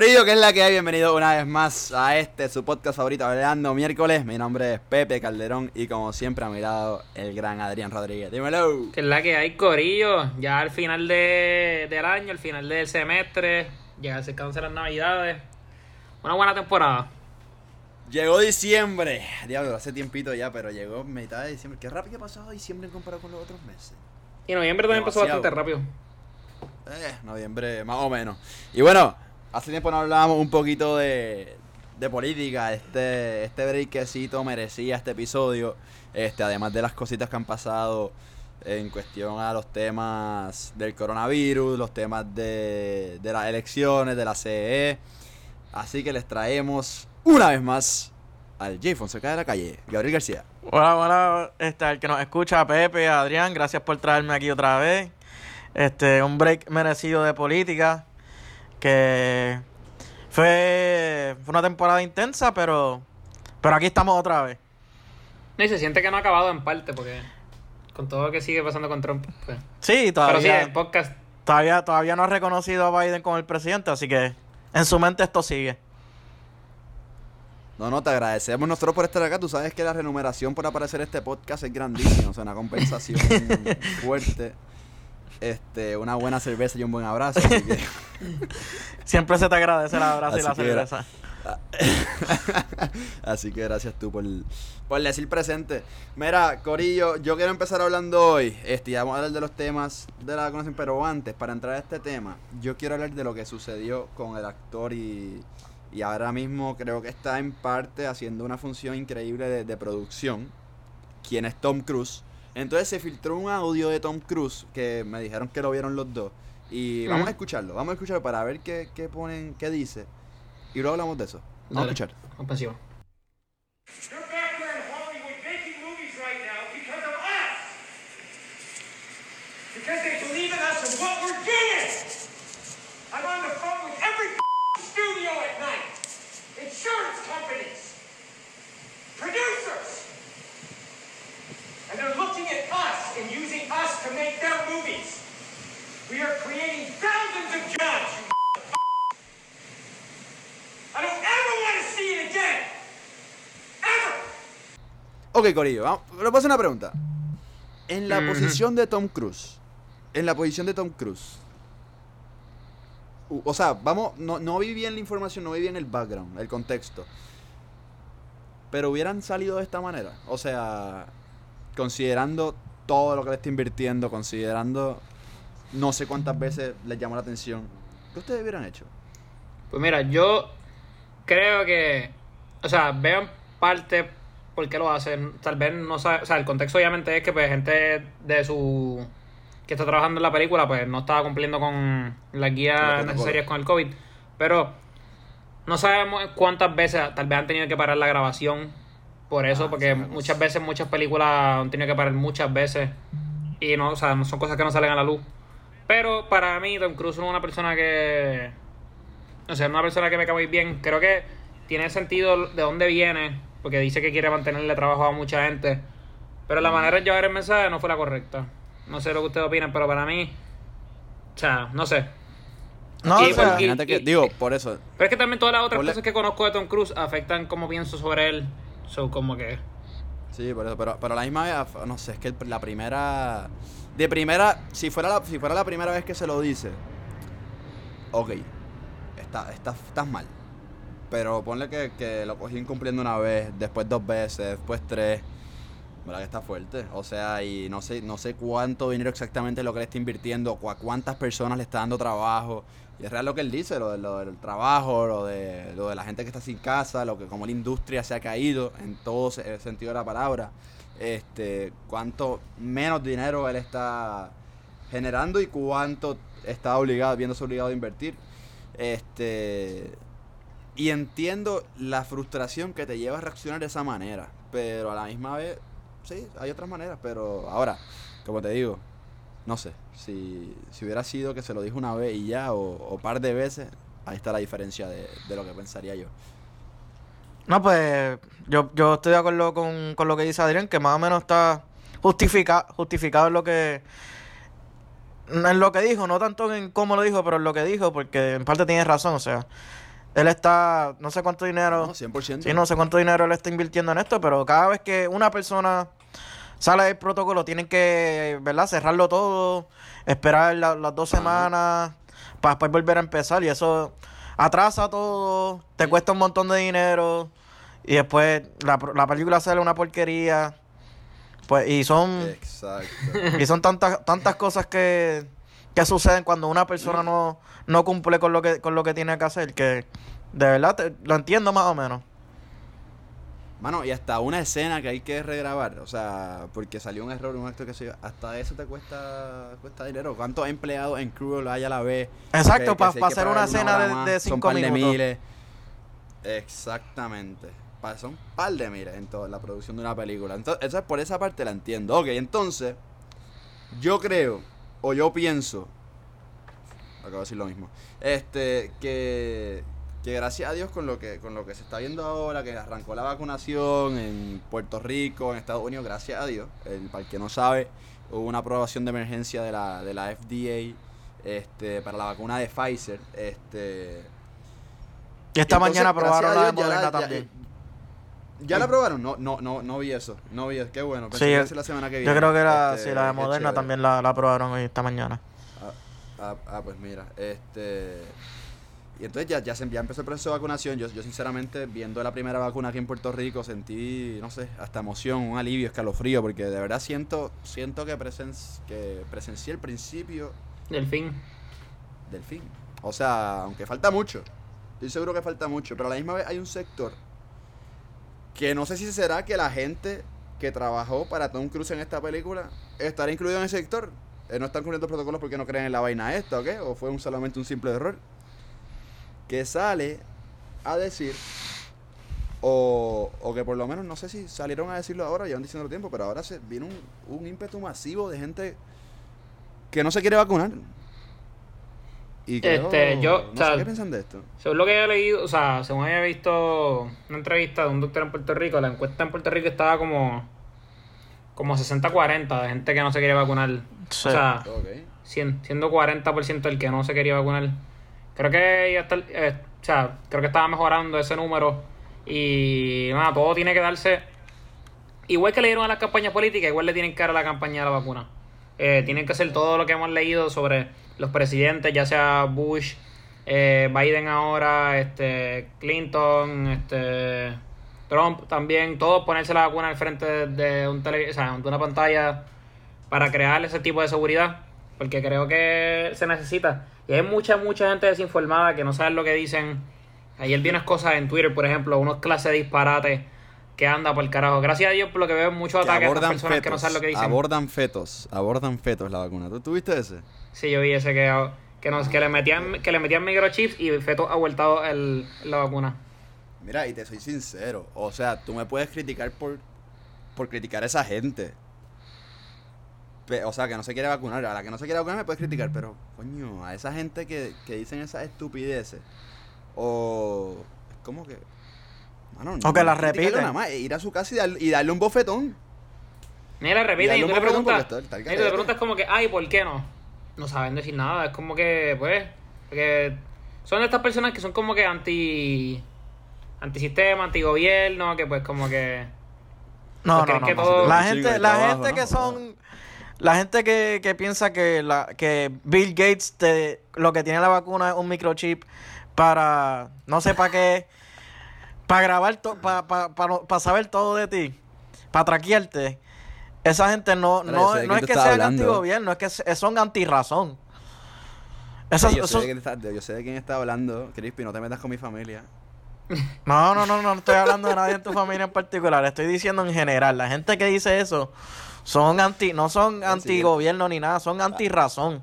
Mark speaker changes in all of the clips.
Speaker 1: Corillo, que es la que hay, bienvenido una vez más a este, su podcast favorito, Hablando Miércoles. Mi nombre es Pepe Calderón y como siempre a mi lado el gran Adrián Rodríguez. Dímelo.
Speaker 2: Que es la que hay, Corillo. Ya al final de, del año, al final del semestre, ya acercándose las navidades. Una buena temporada.
Speaker 1: Llegó diciembre. Diablo, hace tiempito ya, pero llegó mitad de diciembre. Qué rápido ha pasado diciembre en comparado con los otros meses.
Speaker 2: Y noviembre también pasó bastante rápido.
Speaker 1: Eh, noviembre, más o menos. Y bueno, hace tiempo no hablábamos un poquito de, de política. Este, este breakcito merecía este episodio. Este, además de las cositas que han pasado en cuestión a los temas del coronavirus, los temas de, de las elecciones, de la CE. Así que les traemos una vez más al J. Fonseca de la calle, Gabriel García.
Speaker 3: Hola, hola, este, al que nos escucha, Pepe, Adrián, gracias por traerme aquí otra vez. Este, un break merecido de política, que fue, fue una temporada intensa, pero, pero aquí estamos otra vez.
Speaker 2: No, y se siente que no ha acabado en parte, porque con todo lo que sigue pasando con Trump. pues.
Speaker 3: Sí,
Speaker 2: Pero sí,
Speaker 3: todavía,
Speaker 2: el podcast.
Speaker 3: todavía, todavía no ha reconocido a Biden como el presidente, así que en su mente esto sigue.
Speaker 1: No, no, te agradecemos nosotros por estar acá. Tú sabes que la remuneración por aparecer en este podcast es grandísima. O sea, una compensación fuerte. Este, una buena cerveza y un buen abrazo. así que-
Speaker 3: Siempre se te agradece el abrazo y la
Speaker 1: era-
Speaker 3: cerveza.
Speaker 1: Así que gracias tú por, por decir presente. Mira, Corillo, yo quiero empezar hablando hoy. Este, y vamos a hablar de los temas de la conocen, pero antes, para entrar a este tema, yo quiero hablar de lo que sucedió con el actor y, y ahora mismo creo que está en parte haciendo una función increíble de, de producción. Quien es Tom Cruise. Entonces se filtró un audio de Tom Cruise que me dijeron que lo vieron los dos. Y vamos a escucharlo, vamos a escucharlo para ver qué, qué ponen, qué dice. Y luego hablamos de eso. Vamos a
Speaker 2: Dale.
Speaker 1: escuchar.
Speaker 2: Ofensivo.
Speaker 4: You're back here in Hollywood making movies right now because of us. Because they believe in us and what we're doing. I'm on the phone with every studio at night. Insurance companies. Producers. And they're looking at us and using us to make their movies. We are creating thousands of jobs, you I don't ever want to see it again. Ever.
Speaker 1: Ok, Corillo, vamos, le puedo hacer una pregunta. En la
Speaker 2: Ujú.
Speaker 1: posición de Tom Cruise, en la posición de Tom Cruise, o sea, vamos, no, no vi bien la información, no vi bien el background, el contexto. Pero hubieran salido de esta manera. O sea, considerando todo lo que le está invirtiendo, considerando no sé cuántas veces les llamó la atención. ¿Qué ustedes hubieran hecho?
Speaker 2: Pues mira, yo creo que, o sea, veo en parte por qué lo hacen. Tal vez no sabe, o sea, el contexto obviamente es que pues gente de su que está trabajando en la película pues no estaba cumpliendo con las guías necesarias con el COVID. Pero no sabemos cuántas veces tal vez han tenido que parar la grabación por eso,
Speaker 1: Ah,
Speaker 2: porque
Speaker 1: es
Speaker 2: muchas veces muchas películas han tenido que parar muchas veces y no, o sea, no son cosas que no salen a la luz. Pero para mí Tom Cruise es una persona que o sea, una persona que me cae muy bien. Creo que tiene sentido de dónde viene, porque dice que quiere mantenerle trabajo a mucha gente. Pero la manera de llevar el mensaje no fue la correcta. No sé lo que ustedes opinan, pero para mí, o sea, no sé.
Speaker 3: No,
Speaker 2: Y
Speaker 3: o sea,
Speaker 1: que,
Speaker 2: y-
Speaker 1: digo, por eso,
Speaker 2: Pero es que también todas las otras cosas que conozco de Tom Cruise afectan cómo pienso sobre él. So, como que.
Speaker 1: Sí, por eso, pero, pero la misma vez, no sé, es que la primera. De primera, si fuera la, si fuera la primera vez que se lo dice, ok, está, está, estás mal. Pero ponle que, que lo cogí incumpliendo una vez, después dos veces, después tres. ¿Verdad que está fuerte? O sea, y no sé, no sé cuánto dinero exactamente lo que le está invirtiendo, a cuántas personas le está dando trabajo. Y es real lo que él dice, lo, de- lo del trabajo, lo de, lo de la gente que está sin casa, lo que como la industria se ha caído en todo el sentido de la palabra. Este, cuánto menos dinero él está generando y cuánto está obligado, viéndose obligado a invertir. Este, y entiendo la frustración que te lleva a reaccionar de esa manera, pero a la misma vez, sí, hay otras maneras, pero ahora, como te digo, no sé, si, si hubiera sido que se lo dijo una vez y ya, o, o par de veces, ahí está la diferencia de, de lo que pensaría yo.
Speaker 3: No, pues yo, yo estoy de acuerdo con, con lo que dice Adrián, que más o menos está justifica, justificado en lo que en lo que dijo, no tanto en cómo lo dijo, pero en lo que dijo, porque en parte tiene razón, o sea, él está, no sé cuánto dinero,
Speaker 1: No, 100%.
Speaker 3: sí, no sé cuánto dinero él está invirtiendo en esto, pero cada vez que una persona sale del protocolo, tienen que, ¿verdad? Cerrarlo todo, esperar la- las dos semanas para después volver a empezar y eso atrasa todo, te cuesta un montón de dinero y después la, la película sale una porquería. Pues, y son,
Speaker 1: Exacto.
Speaker 3: y son tantas, tantas cosas que, que suceden cuando una persona no, no cumple con lo que, con lo que tiene que hacer, que de verdad te- lo entiendo más o menos.
Speaker 1: Mano, y hasta una escena que hay que regrabar, o sea, porque salió un error, un acto que se hasta eso te cuesta cuesta dinero. ¿Cuántos empleados en Cruel hay a la vez?
Speaker 3: Exacto,
Speaker 1: Que-
Speaker 3: pa-
Speaker 1: que si hay
Speaker 3: pa
Speaker 1: que
Speaker 3: hacer una escena de- de
Speaker 1: son
Speaker 3: cinco
Speaker 1: par de miles. Exactamente. Pa- Son par de miles en toda la producción de una película. Entonces, por esa parte la entiendo. Ok, entonces, yo creo, o yo pienso, acabo de decir lo mismo, este, que, que gracias a Dios con lo que, con lo que se está viendo ahora, que arrancó la vacunación en Puerto Rico, en Estados Unidos, gracias a Dios, el, para el que no sabe, hubo una aprobación de emergencia de la, de la FDA este, para la vacuna de Pfizer. Este,
Speaker 3: Y esta
Speaker 1: entonces,
Speaker 3: mañana aprobaron la de
Speaker 1: ya
Speaker 3: Moderna
Speaker 1: ya-
Speaker 3: también.
Speaker 1: ¿Ya la aprobaron? No, no, no, no vi eso. No vi eso. Qué bueno. Pensé
Speaker 3: Sí,
Speaker 1: que
Speaker 3: yo-
Speaker 1: la semana que
Speaker 3: Yo
Speaker 1: viene.
Speaker 3: creo que la,
Speaker 1: Este,
Speaker 3: sí, la de Moderna también la, la aprobaron hoy esta mañana.
Speaker 1: Ah, ah, ah, pues mira, este. Y entonces ya, ya, se, ya empezó el proceso de vacunación. Yo, yo, sinceramente, viendo la primera vacuna aquí en Puerto Rico, sentí, no sé, hasta emoción, un alivio, escalofrío, porque de verdad siento siento que, presen, que presencié el principio
Speaker 2: Del fin.
Speaker 1: del fin. O sea, aunque falta mucho. Estoy seguro que falta mucho. Pero a la misma vez hay un sector que no sé si será que la gente que trabajó para Tom Cruise en esta película estará incluido en ese sector. Eh, no están cumpliendo protocolos porque no creen en la vaina esta, ¿o qué? O fue un, solamente un simple error. Que sale a decir, o, o que por lo menos, no sé si salieron a decirlo ahora, llevan diciendo tiempo, pero ahora se viene un, un ímpetu masivo de gente que no se quiere vacunar. Y creo-
Speaker 2: Este, yo,
Speaker 1: no
Speaker 2: o sea,
Speaker 1: sé qué piensan de esto.
Speaker 2: Según lo que había leído, o sea, según había visto una entrevista de un doctor en Puerto Rico, la encuesta en Puerto Rico estaba como como 60-40 de gente que no se quería vacunar.
Speaker 3: Sí.
Speaker 2: O sea,
Speaker 1: Ok.
Speaker 2: cien- siendo 40% el que no se quería vacunar. Creo que ya está, eh, o sea, creo que estaba mejorando ese número y nada, todo tiene que darse igual que le dieron a las campañas políticas, igual le tienen que dar a la campaña de la vacuna. Eh, tienen que hacer todo lo que hemos leído sobre los presidentes, ya sea Bush, eh, Biden ahora, este Clinton, este Trump también, todos ponerse la vacuna al frente de un tele, o sea, de una pantalla para crear ese tipo de seguridad, porque creo que se necesita. Y hay mucha, mucha gente desinformada que no saben lo que dicen. Ayer vi unas cosas en Twitter, por ejemplo, unos clases de disparates que anda por el carajo. Gracias a Dios por lo que veo muchos
Speaker 1: Que
Speaker 2: ataques a personas
Speaker 1: fetos.
Speaker 2: que no saben lo que dicen.
Speaker 1: Abordan fetos. Abordan fetos la vacuna. ¿Tú tuviste ese?
Speaker 2: Sí, yo vi ese que, que, nos, que le metían que le metían microchips y feto ha vuelto el, la vacuna.
Speaker 1: Mira, y te soy sincero. O sea, tú me puedes criticar por, por criticar a esa gente. O sea, que no se quiere vacunar. A la que no se quiere vacunar me puedes criticar. Pero, coño, a esa gente que, que dicen esas estupideces. O. Es como que. Mano,
Speaker 3: O que las repiten.
Speaker 1: Nada más, ir a su casa y, dar- y darle un bofetón.
Speaker 2: Mira, repiten
Speaker 1: Y
Speaker 2: y tú le preguntas.
Speaker 1: está- está
Speaker 2: y tú le preguntas como que, ay, ¿por qué no? No saben decir nada. Es como que, pues. Porque son de estas personas que son como que anti. Antisistema, antigobierno, que pues como que.
Speaker 3: No,
Speaker 2: Pues
Speaker 3: no, no.
Speaker 2: que
Speaker 3: no.
Speaker 2: todo-
Speaker 3: La gente, la
Speaker 1: trabajo,
Speaker 3: gente
Speaker 1: ¿no?
Speaker 3: que son, la gente que, que piensa que la, que Bill Gates te, lo que tiene la vacuna es un microchip para, no sé para qué, para grabar, para pa, pa- pa saber todo de ti, para traquearte. Esa gente no, no, no es que sean antigobierno, es que son antirrazón. Esas-
Speaker 1: Sí, yo, sé
Speaker 3: esos-
Speaker 1: de quién está, yo sé de quién está hablando. Crispy, no te metas con mi familia.
Speaker 3: No, no, no, no estoy hablando de nadie en tu familia en particular. Estoy diciendo en general. La gente que dice eso son anti, no son anti-gobierno ni nada, son anti-razón.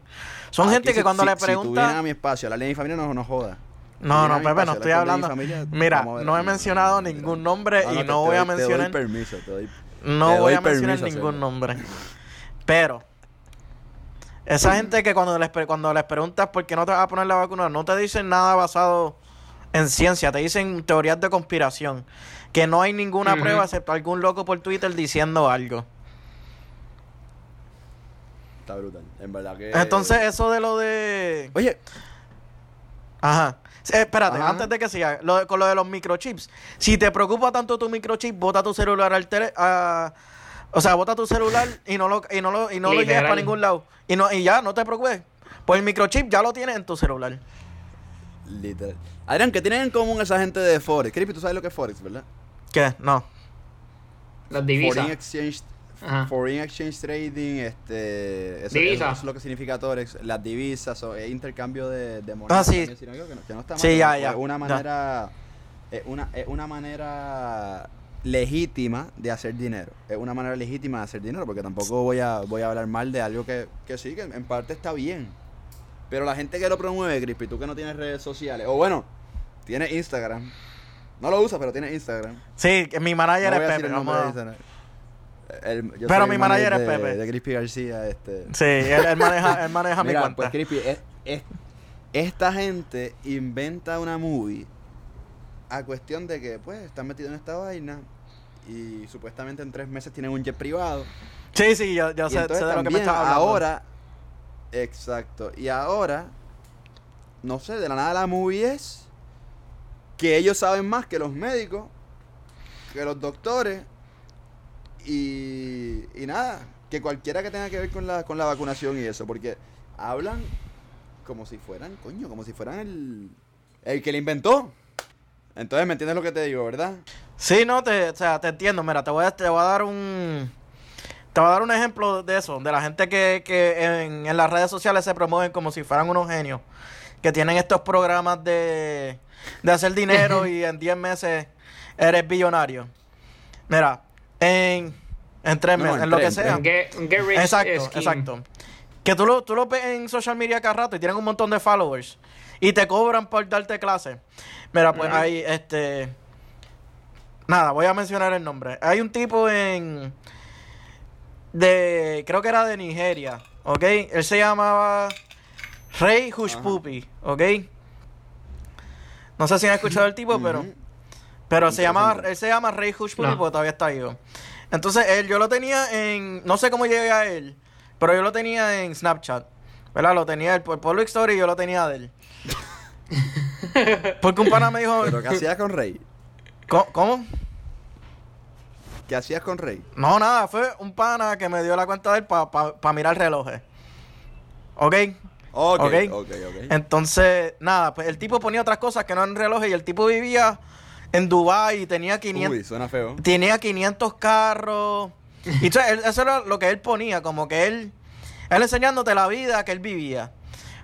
Speaker 3: Son gente que cuando le
Speaker 1: Si tú vienes a
Speaker 3: preguntan.
Speaker 1: mi espacio, a hablarle de mi familia, no, no joda.
Speaker 3: No, no, Pepe, no estoy hablando. Mira,
Speaker 1: no
Speaker 3: he mencionado ningún nombre y no voy a mencionar. No voy a mencionar ningún nombre. Pero, esa gente que cuando les, cuando les preguntas por qué no te vas a poner la vacuna, no te dicen nada basado en ciencia, te dicen teorías de conspiración. Que no hay ninguna prueba excepto algún loco por Twitter diciendo algo.
Speaker 1: Está brutal. En verdad que.
Speaker 3: Entonces, eso de lo de.
Speaker 1: Oye,
Speaker 3: Ajá. Eh, espérate,
Speaker 1: Ajá.
Speaker 3: antes de que siga, lo de- con lo de los microchips. Si te preocupa tanto tu microchip, bota tu celular al tele, a- o sea, bota tu celular y no lo y no lo y no lo lleves para ningún lado. Y no y ya, no te preocupes. Pues el microchip ya lo tienes en tu celular.
Speaker 1: Literal. Adrián, ¿qué tienen en común esa gente de Forex? Creepy, tú sabes lo que es Forex, ¿verdad?
Speaker 3: ¿Qué? No.
Speaker 2: Las divisas.
Speaker 1: Foreign Exchange,
Speaker 2: Ajá.
Speaker 1: foreign exchange Trading, este, eso,
Speaker 2: Divisa.
Speaker 1: eso es lo que significa Forex, las divisas, o, es intercambio de, de moneda.
Speaker 3: Ah, sí.
Speaker 1: también, si no me equivoco, que no, que no está mal,
Speaker 3: Sí, ya,
Speaker 1: es
Speaker 3: ya,
Speaker 1: Una manera, es una, es una manera legítima de hacer dinero. Es una manera legítima de hacer dinero, porque tampoco voy a, voy a hablar mal de algo que, que sí, que en parte está bien. Pero la gente que lo promueve, Crispy, tú que no tienes redes sociales, o bueno, tienes Instagram. No lo usas, pero tienes Instagram.
Speaker 3: Sí, mi manager
Speaker 1: No
Speaker 3: es Pepe.
Speaker 1: el El- yo
Speaker 3: Pero mi manager es Pepe.
Speaker 1: De Crispy García, este.
Speaker 3: Sí, él, él maneja, él maneja mi cuenta.
Speaker 1: pues Crispy, es- es- esta gente inventa una movie a cuestión de que, pues, están metidos en esta vaina y supuestamente en tres meses tienen un jet privado.
Speaker 3: sí, sí, yo, yo sé, sé de lo que me estás hablando.
Speaker 1: ahora, exacto, y ahora, no sé, de la nada la movie es que ellos saben más que los médicos, que los doctores y, y nada, que cualquiera que tenga que ver con la, con la vacunación y eso, porque hablan como si fueran, coño, como si fueran el, el que le inventó. Entonces, ¿me entiendes lo que te digo, verdad?
Speaker 3: Sí, no, te, o sea, te entiendo. Mira, te voy a, te voy a dar un. Te voy a dar un ejemplo de eso, de la gente que, que en, en las redes sociales se promueven como si fueran unos genios, que tienen estos programas de, de hacer dinero y en 10 meses eres billonario. Mira, en, en 3
Speaker 1: No,
Speaker 3: meses,
Speaker 1: en
Speaker 3: en lo que
Speaker 1: tres,
Speaker 3: sea.
Speaker 2: Un get, un get rich
Speaker 3: Exacto,
Speaker 2: scheme.
Speaker 3: exacto. Que tú lo, tú lo ves en social media cada rato y tienen un montón de followers y te cobran por darte clase. Mira, pues hay este. Nada, voy a mencionar el nombre. Hay un tipo en. De. Creo que era de Nigeria, ¿ok? Él se llamaba. Rey Hushpupi, ¿ok? No sé si han escuchado el tipo. Pero se llama, él se llama Rey Hushpupi
Speaker 2: No.
Speaker 3: porque todavía está vivo. Entonces, él, yo lo tenía en. No sé cómo llegué a él, pero yo lo tenía en Snapchat. ¿Verdad? Lo tenía él por Public Story y yo lo tenía de él. Porque un pana me dijo.
Speaker 1: Pero ¿qué hacías con Rey?
Speaker 3: ¿Cómo? cómo?
Speaker 1: ¿Qué hacías con Rey?
Speaker 3: No, nada, fue un pana que me dio la cuenta de él para mirar relojes. ¿Ok?
Speaker 1: Ok,
Speaker 3: Ok.
Speaker 1: ok, ok.
Speaker 3: Entonces, nada, pues el tipo ponía otras cosas que no eran relojes y el tipo vivía en Dubai y tenía 500,
Speaker 1: Uy, suena feo.
Speaker 3: tenía 500 carros. Y eso era lo que él ponía, como que él, él enseñándote la vida que él vivía.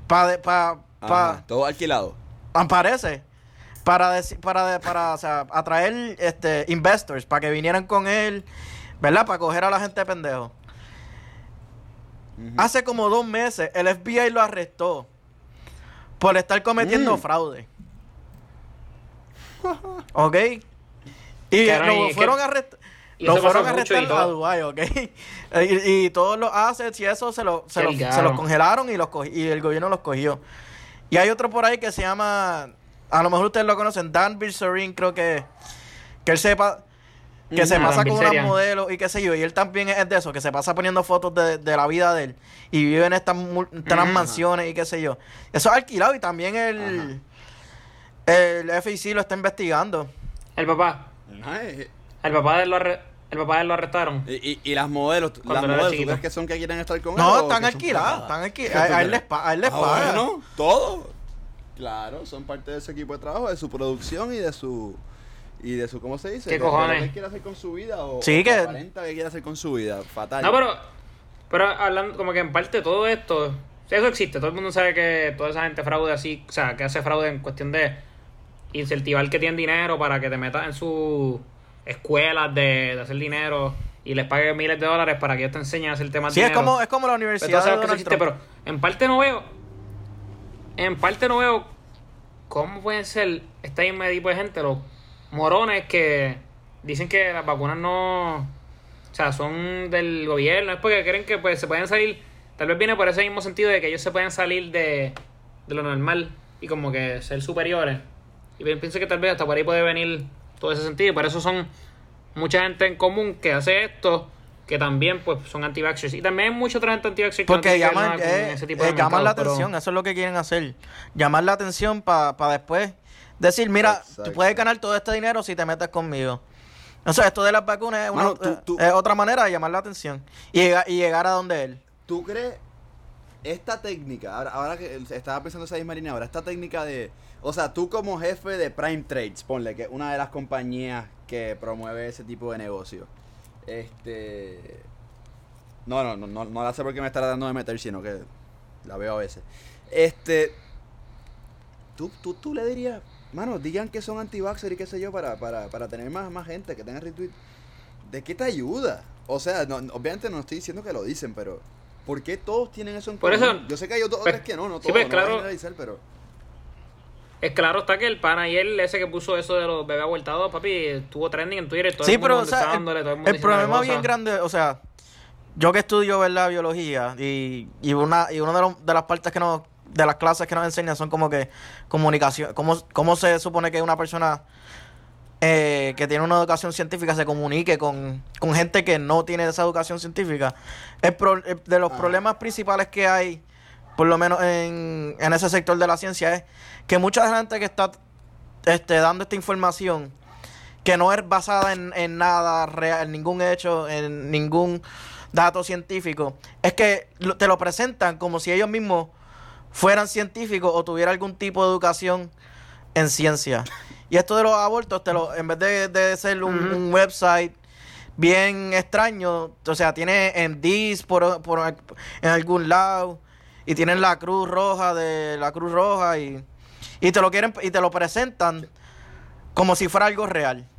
Speaker 3: Pa, pa,
Speaker 1: Ajá, todo alquilado.
Speaker 3: pa- parece. Para, para, para o sea, atraer este, investors, para que vinieran con él, ¿verdad? Para coger a la gente de pendejo. Hace como dos meses el FBI lo arrestó por estar cometiendo
Speaker 1: Mm.
Speaker 3: fraude. ¿Ok? Y
Speaker 2: Caray,
Speaker 3: lo fueron
Speaker 2: que-
Speaker 3: a arrestar. Lo fueron a arrestar a. Dubái, ¿ok? y, y todos los assets y eso se, lo- se, los- se los congelaron y, los y el gobierno los cogió. Y hay otro por ahí que se llama, a lo mejor ustedes lo conocen, Dan Bilzerian, creo que, que él sepa, que se
Speaker 2: Ujú.
Speaker 3: pasa con unos
Speaker 2: Bilzerian.
Speaker 3: modelos y qué sé yo, y él también es de eso, que se pasa poniendo fotos de, de la vida de él y vive en estas, estas
Speaker 2: Ujú.
Speaker 3: mansiones y qué sé yo. Eso es alquilado y también el, el FIC lo está investigando.
Speaker 2: El papá.
Speaker 1: Ay,
Speaker 2: El papá de él lo, arre- el papá de él lo arrestaron.
Speaker 1: Y, y, y las modelos, las modelos, ¿tú
Speaker 2: chiquito.
Speaker 1: crees que son que quieren estar con él?
Speaker 3: No, están alquiladas, están
Speaker 1: ¿Qué
Speaker 3: alquiladas. A, a él les, pa- a él les
Speaker 1: Ah,
Speaker 3: paga.
Speaker 1: bueno, todo. Claro, son parte de su equipo de trabajo, de su producción y de su y de su ¿cómo se dice?
Speaker 2: ¿Qué
Speaker 1: De- de lo
Speaker 2: cojones?
Speaker 1: que quiere hacer con su vida o,
Speaker 3: Sí,
Speaker 1: o
Speaker 3: que-
Speaker 1: aparenta que quiere hacer con su vida, fatal.
Speaker 2: No, pero, pero hablando como que en parte todo esto, eso existe, todo el mundo sabe que toda esa gente fraude así, o sea, que hace fraude en cuestión de incentivar que tienen dinero para que te metas en sus escuelas de, de hacer dinero y les pague miles de dólares para que ellos te enseñen a hacer temas
Speaker 3: Sí, es
Speaker 2: dinero.
Speaker 3: como, es como la
Speaker 2: Pero
Speaker 3: universidad
Speaker 2: todos
Speaker 3: de Donald
Speaker 2: existe,
Speaker 3: Trump.
Speaker 2: pero en parte no veo. En parte no veo cómo pueden ser este mismo tipo de gente, los morones que dicen que las vacunas no. O sea, son del gobierno. Es porque creen que pues se pueden salir. Tal vez viene por ese mismo sentido de que ellos se pueden salir de, de lo normal y como que ser superiores. Y pi- pienso que tal vez hasta por ahí puede venir todo ese sentido. Y por eso son mucha gente en común que hace esto que también pues son anti-vaxxers. Y también hay mucha otra gente anti-vaxxers que
Speaker 3: Porque
Speaker 2: no
Speaker 3: llaman, eh,
Speaker 2: ese tipo de
Speaker 3: eh, llaman la
Speaker 2: pero-
Speaker 3: atención, eso es lo que quieren hacer. Llamar la atención para después decir, mira,
Speaker 1: Exacto.
Speaker 3: tú puedes ganar todo este dinero si te metes conmigo. O sea, esto de las vacunas es, una-
Speaker 1: Mano, tú- tú-
Speaker 3: es otra manera de llamar la atención y, y llegar a donde él.
Speaker 1: ¿Tú crees esta técnica, ahora, que estaba pensando esa misma línea ahora, esta técnica de, o sea, tú como jefe de Prime Trades, ponle que es una de las compañías que promueve ese tipo de negocio, este, no, no, no, no, no la sé porque me está tratando de meter, sino que la veo a veces, este, tú, tú, tú le dirías, mano, digan que son anti y qué sé yo, para, para, para tener más, más gente, que tenga retweet, ¿de qué te ayuda? O sea, obviamente no estoy diciendo que lo dicen, pero ¿por qué todos tienen eso en
Speaker 2: Por
Speaker 1: común?
Speaker 2: eso-
Speaker 1: Yo sé que hay otros
Speaker 2: pues,
Speaker 1: que no, no
Speaker 2: sí,
Speaker 1: todos,
Speaker 2: pues,
Speaker 1: no
Speaker 2: claro.
Speaker 1: pero
Speaker 2: Es claro está que el pana ayer, ese que puso eso de los bebés avueltados, papi, estuvo trending en Twitter. Todo
Speaker 3: Sí,
Speaker 2: el mundo
Speaker 3: pero o sea, el,
Speaker 2: todo el mundo
Speaker 3: el problema bien grande, o sea, yo que estudio ¿verdad? biología y, y una y una de, los- de las partes que nos de las clases que nos enseñan son como que comunicación, cómo, cómo se supone que una persona eh, que tiene una educación científica se comunique con, con gente que no tiene esa educación científica. El pro- el- de los
Speaker 1: Ajá.
Speaker 3: problemas principales que hay, por lo menos en, en ese sector de la ciencia, es que mucha gente que está este, dando esta información que no es basada en, en nada real, en ningún hecho, en ningún dato científico, es que te lo presentan como si ellos mismos fueran científicos o tuvieran algún tipo de educación en ciencia. Y esto de los abortos, te lo, en vez de, de ser un, un website bien extraño, o sea, tiene en DIS por, por- en algún lado y tienen la cruz roja de la cruz roja y, y te lo quieren y te lo presentan como si fuera algo real.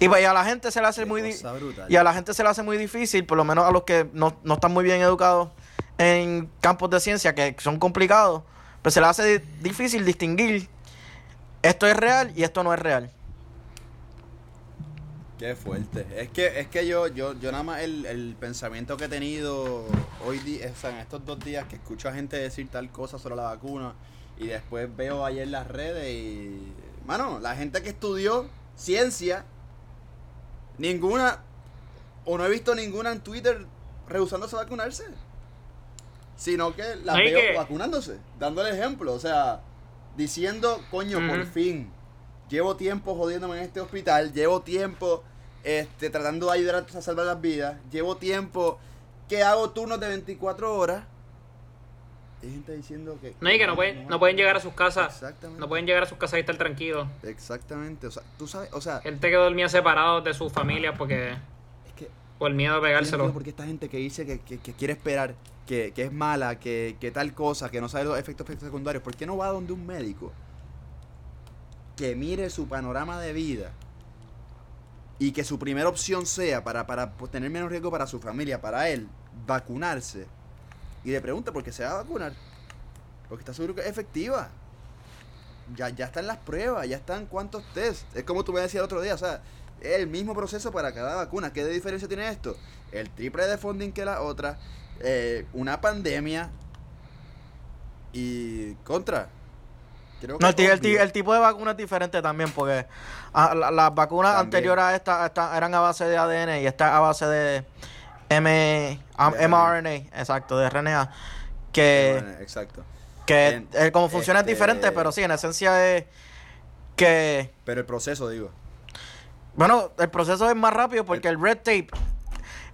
Speaker 3: Y, pues, y a la gente se le hace
Speaker 1: Qué
Speaker 3: muy
Speaker 1: brutal.
Speaker 3: y a la gente se le hace muy difícil, por lo menos a los que no, no están muy bien educados en campos de ciencia que son complicados, pues se le hace di- difícil distinguir esto es real y esto no es real.
Speaker 1: Qué fuerte. Es que, es que yo, yo, yo nada más el, el pensamiento que he tenido hoy día, o sea, en estos dos días que escucho a gente decir tal cosa sobre la vacuna y después veo ayer las redes y. Mano, la gente que estudió ciencia, ninguna, o no he visto ninguna en Twitter rehusándose a vacunarse. Sino que la
Speaker 2: No, y
Speaker 1: veo
Speaker 2: que-
Speaker 1: vacunándose, dando el ejemplo, o sea, diciendo, coño, por fin, llevo tiempo jodiéndome en este hospital, llevo tiempo este, tratando de ayudar a salvar las vidas, llevo tiempo que hago turnos de 24 horas. Hay gente diciendo que...
Speaker 2: No, y que no pueden, no pueden llegar a sus casas.
Speaker 1: Exactamente.
Speaker 2: No pueden llegar a sus casas y estar tranquilos.
Speaker 1: Exactamente, o sea, tú sabes, o sea,
Speaker 2: Gente que dormía separados de sus familias porque por miedo a pegárselo.
Speaker 1: por qué esta gente que dice que, que- que quiere esperar, que, que es mala, que, que tal cosa, que no sabe los efectos secundarios, ¿por qué no va donde un médico que mire su panorama de vida y que su primera opción sea para, para tener menos riesgo para su familia, para él, vacunarse? Y le pregunta por qué se va a vacunar. Porque está seguro que es efectiva. Ya, ya están las pruebas, ya están cuántos test. Es como tú me decías el otro día, o sea, el mismo proceso para cada vacuna. ¿Qué de diferencia tiene esto? El triple de funding que la otra, eh, una pandemia y contra. Creo
Speaker 3: No, el, tipo de vacuna es diferente también, porque ah, la- las vacunas
Speaker 1: También.
Speaker 3: anteriores a esta, esta eran a base de ADN y esta a base de M,
Speaker 1: De
Speaker 3: mRNA, exacto, de RNA. Que,
Speaker 1: Exacto.
Speaker 3: que
Speaker 1: En-
Speaker 3: eh, como funciona
Speaker 1: este-
Speaker 3: es diferente, pero sí, en esencia es que,
Speaker 1: Pero el proceso, digo.
Speaker 3: Bueno, el proceso es más rápido porque el red tape,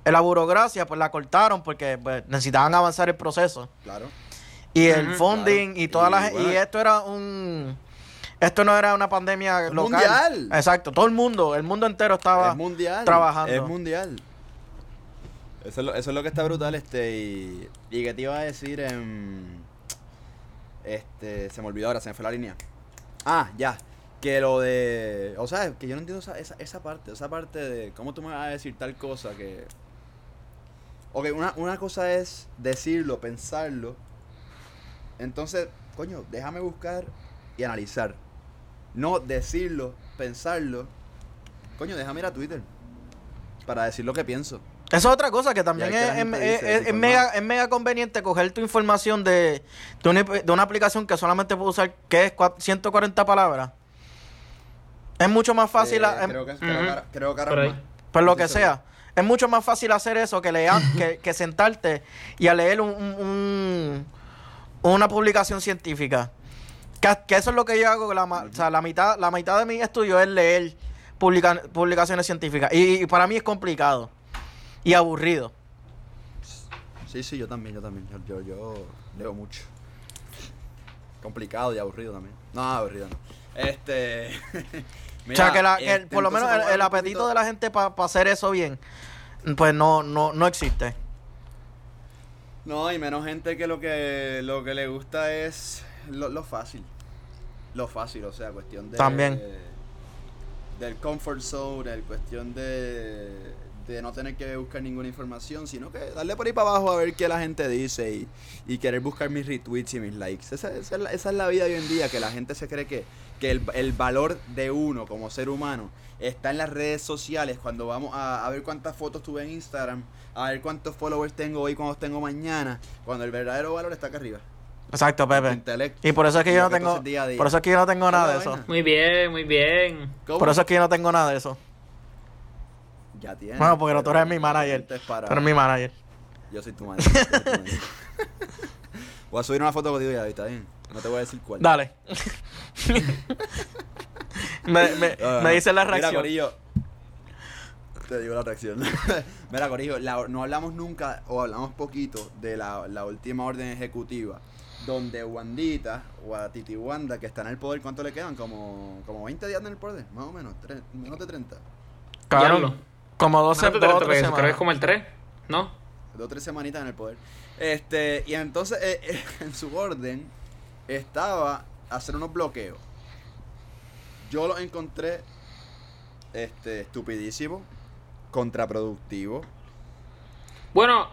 Speaker 3: la burocracia, pues la cortaron porque pues, necesitaban avanzar el proceso.
Speaker 1: Claro.
Speaker 3: Y el funding
Speaker 1: Claro.
Speaker 3: y todas
Speaker 1: Y
Speaker 3: las
Speaker 1: bueno.
Speaker 3: y esto era un esto no era una pandemia
Speaker 1: Es
Speaker 3: local.
Speaker 1: mundial.
Speaker 3: Exacto, todo el mundo, el mundo entero estaba
Speaker 1: es mundial.
Speaker 3: trabajando.
Speaker 1: Es mundial. Eso es, lo, eso es lo que está brutal, este, y, y que te iba a decir, em, este, se me olvidó ahora, se me fue la línea. Ah, ya, que lo de, o sea, que yo no entiendo esa, esa, esa parte, esa parte de cómo tú me vas a decir tal cosa que... Ok, una, una cosa es decirlo, pensarlo, entonces, coño, déjame buscar y analizar. No decirlo, pensarlo, coño, déjame ir a Twitter para decir lo que pienso.
Speaker 3: Eso es otra cosa que también es,
Speaker 1: que
Speaker 3: mega, es mega conveniente coger tu información de, de, una, de una aplicación que solamente puede usar, que es cua- 140 palabras. Es mucho más fácil,
Speaker 1: Eh,
Speaker 3: a- em-
Speaker 1: creo que, creo que, creo que más.
Speaker 3: pues lo que sea. Es mucho más fácil hacer eso que leer, que, que sentarte y a leer un, un- un- una publicación científica. Que, que eso es lo que yo hago. La, ma- o sea, la mitad, la mitad de mi estudio es leer publica- publicaciones científicas. Y, y para mí es complicado y aburrido.
Speaker 1: Sí, sí, yo también, yo también. Yo, yo, yo leo mucho. Complicado y aburrido también. No, aburrido no. Este.
Speaker 3: o sea, que, la- que
Speaker 1: este,
Speaker 3: por lo menos el, apetito
Speaker 1: poquito-
Speaker 3: de la gente para hacer eso bien, pues no, no, no existe.
Speaker 1: No, y menos gente que lo que lo que le gusta es lo, lo fácil. Lo fácil, o sea, cuestión de.
Speaker 3: También.
Speaker 1: del comfort zone, el cuestión de, de no tener que buscar ninguna información, sino que darle por ahí para abajo a ver qué la gente dice y, y querer buscar mis retweets y mis likes. Esa, esa es la, esa es la vida hoy en día, que la gente se cree que, que el, el valor de uno como ser humano está en las redes sociales, cuando vamos a, a ver cuántas fotos tuve en Instagram, a ver cuántos followers tengo hoy, cuántos tengo mañana, cuando el verdadero valor está acá arriba.
Speaker 3: Exacto, Pepe. Y por eso es que yo no tengo,
Speaker 1: día a día.
Speaker 3: por eso es que yo no tengo nada de eso.
Speaker 2: Muy bien, muy bien.
Speaker 1: ¿Cómo?
Speaker 3: Por eso es que yo no tengo nada de eso.
Speaker 1: Ya tienes.
Speaker 3: Bueno, porque no, tú eres mi manager.
Speaker 1: para-
Speaker 3: Tú eres mi manager.
Speaker 1: Yo soy tu manager. yo soy tu manager. voy a subir una foto contigo ya, ¿está bien? No te voy a decir cuál.
Speaker 3: Dale. me, me, me dice la
Speaker 1: Mira,
Speaker 3: reacción.
Speaker 1: Corillo. Te digo la reacción. Mira, Corillo, la- no hablamos nunca, o hablamos poquito, de la, la última orden ejecutiva. Donde Wandita, o a Titi Wanda, que está en el poder, ¿cuánto le quedan? Como, como 20 días en el poder, más o menos, tre- menos de 30.
Speaker 3: Cabrón,
Speaker 2: Diablo.
Speaker 3: Como 12,
Speaker 2: No
Speaker 3: o
Speaker 2: trato,
Speaker 3: tres
Speaker 2: porque creo que es
Speaker 3: semanas.
Speaker 2: como el 3, ¿no?
Speaker 1: dos o tres semanitas en el poder. Este, y entonces eh, eh, en su orden estaba hacer unos bloqueos. Yo los encontré este estupidísimo, contraproductivo.
Speaker 2: Bueno,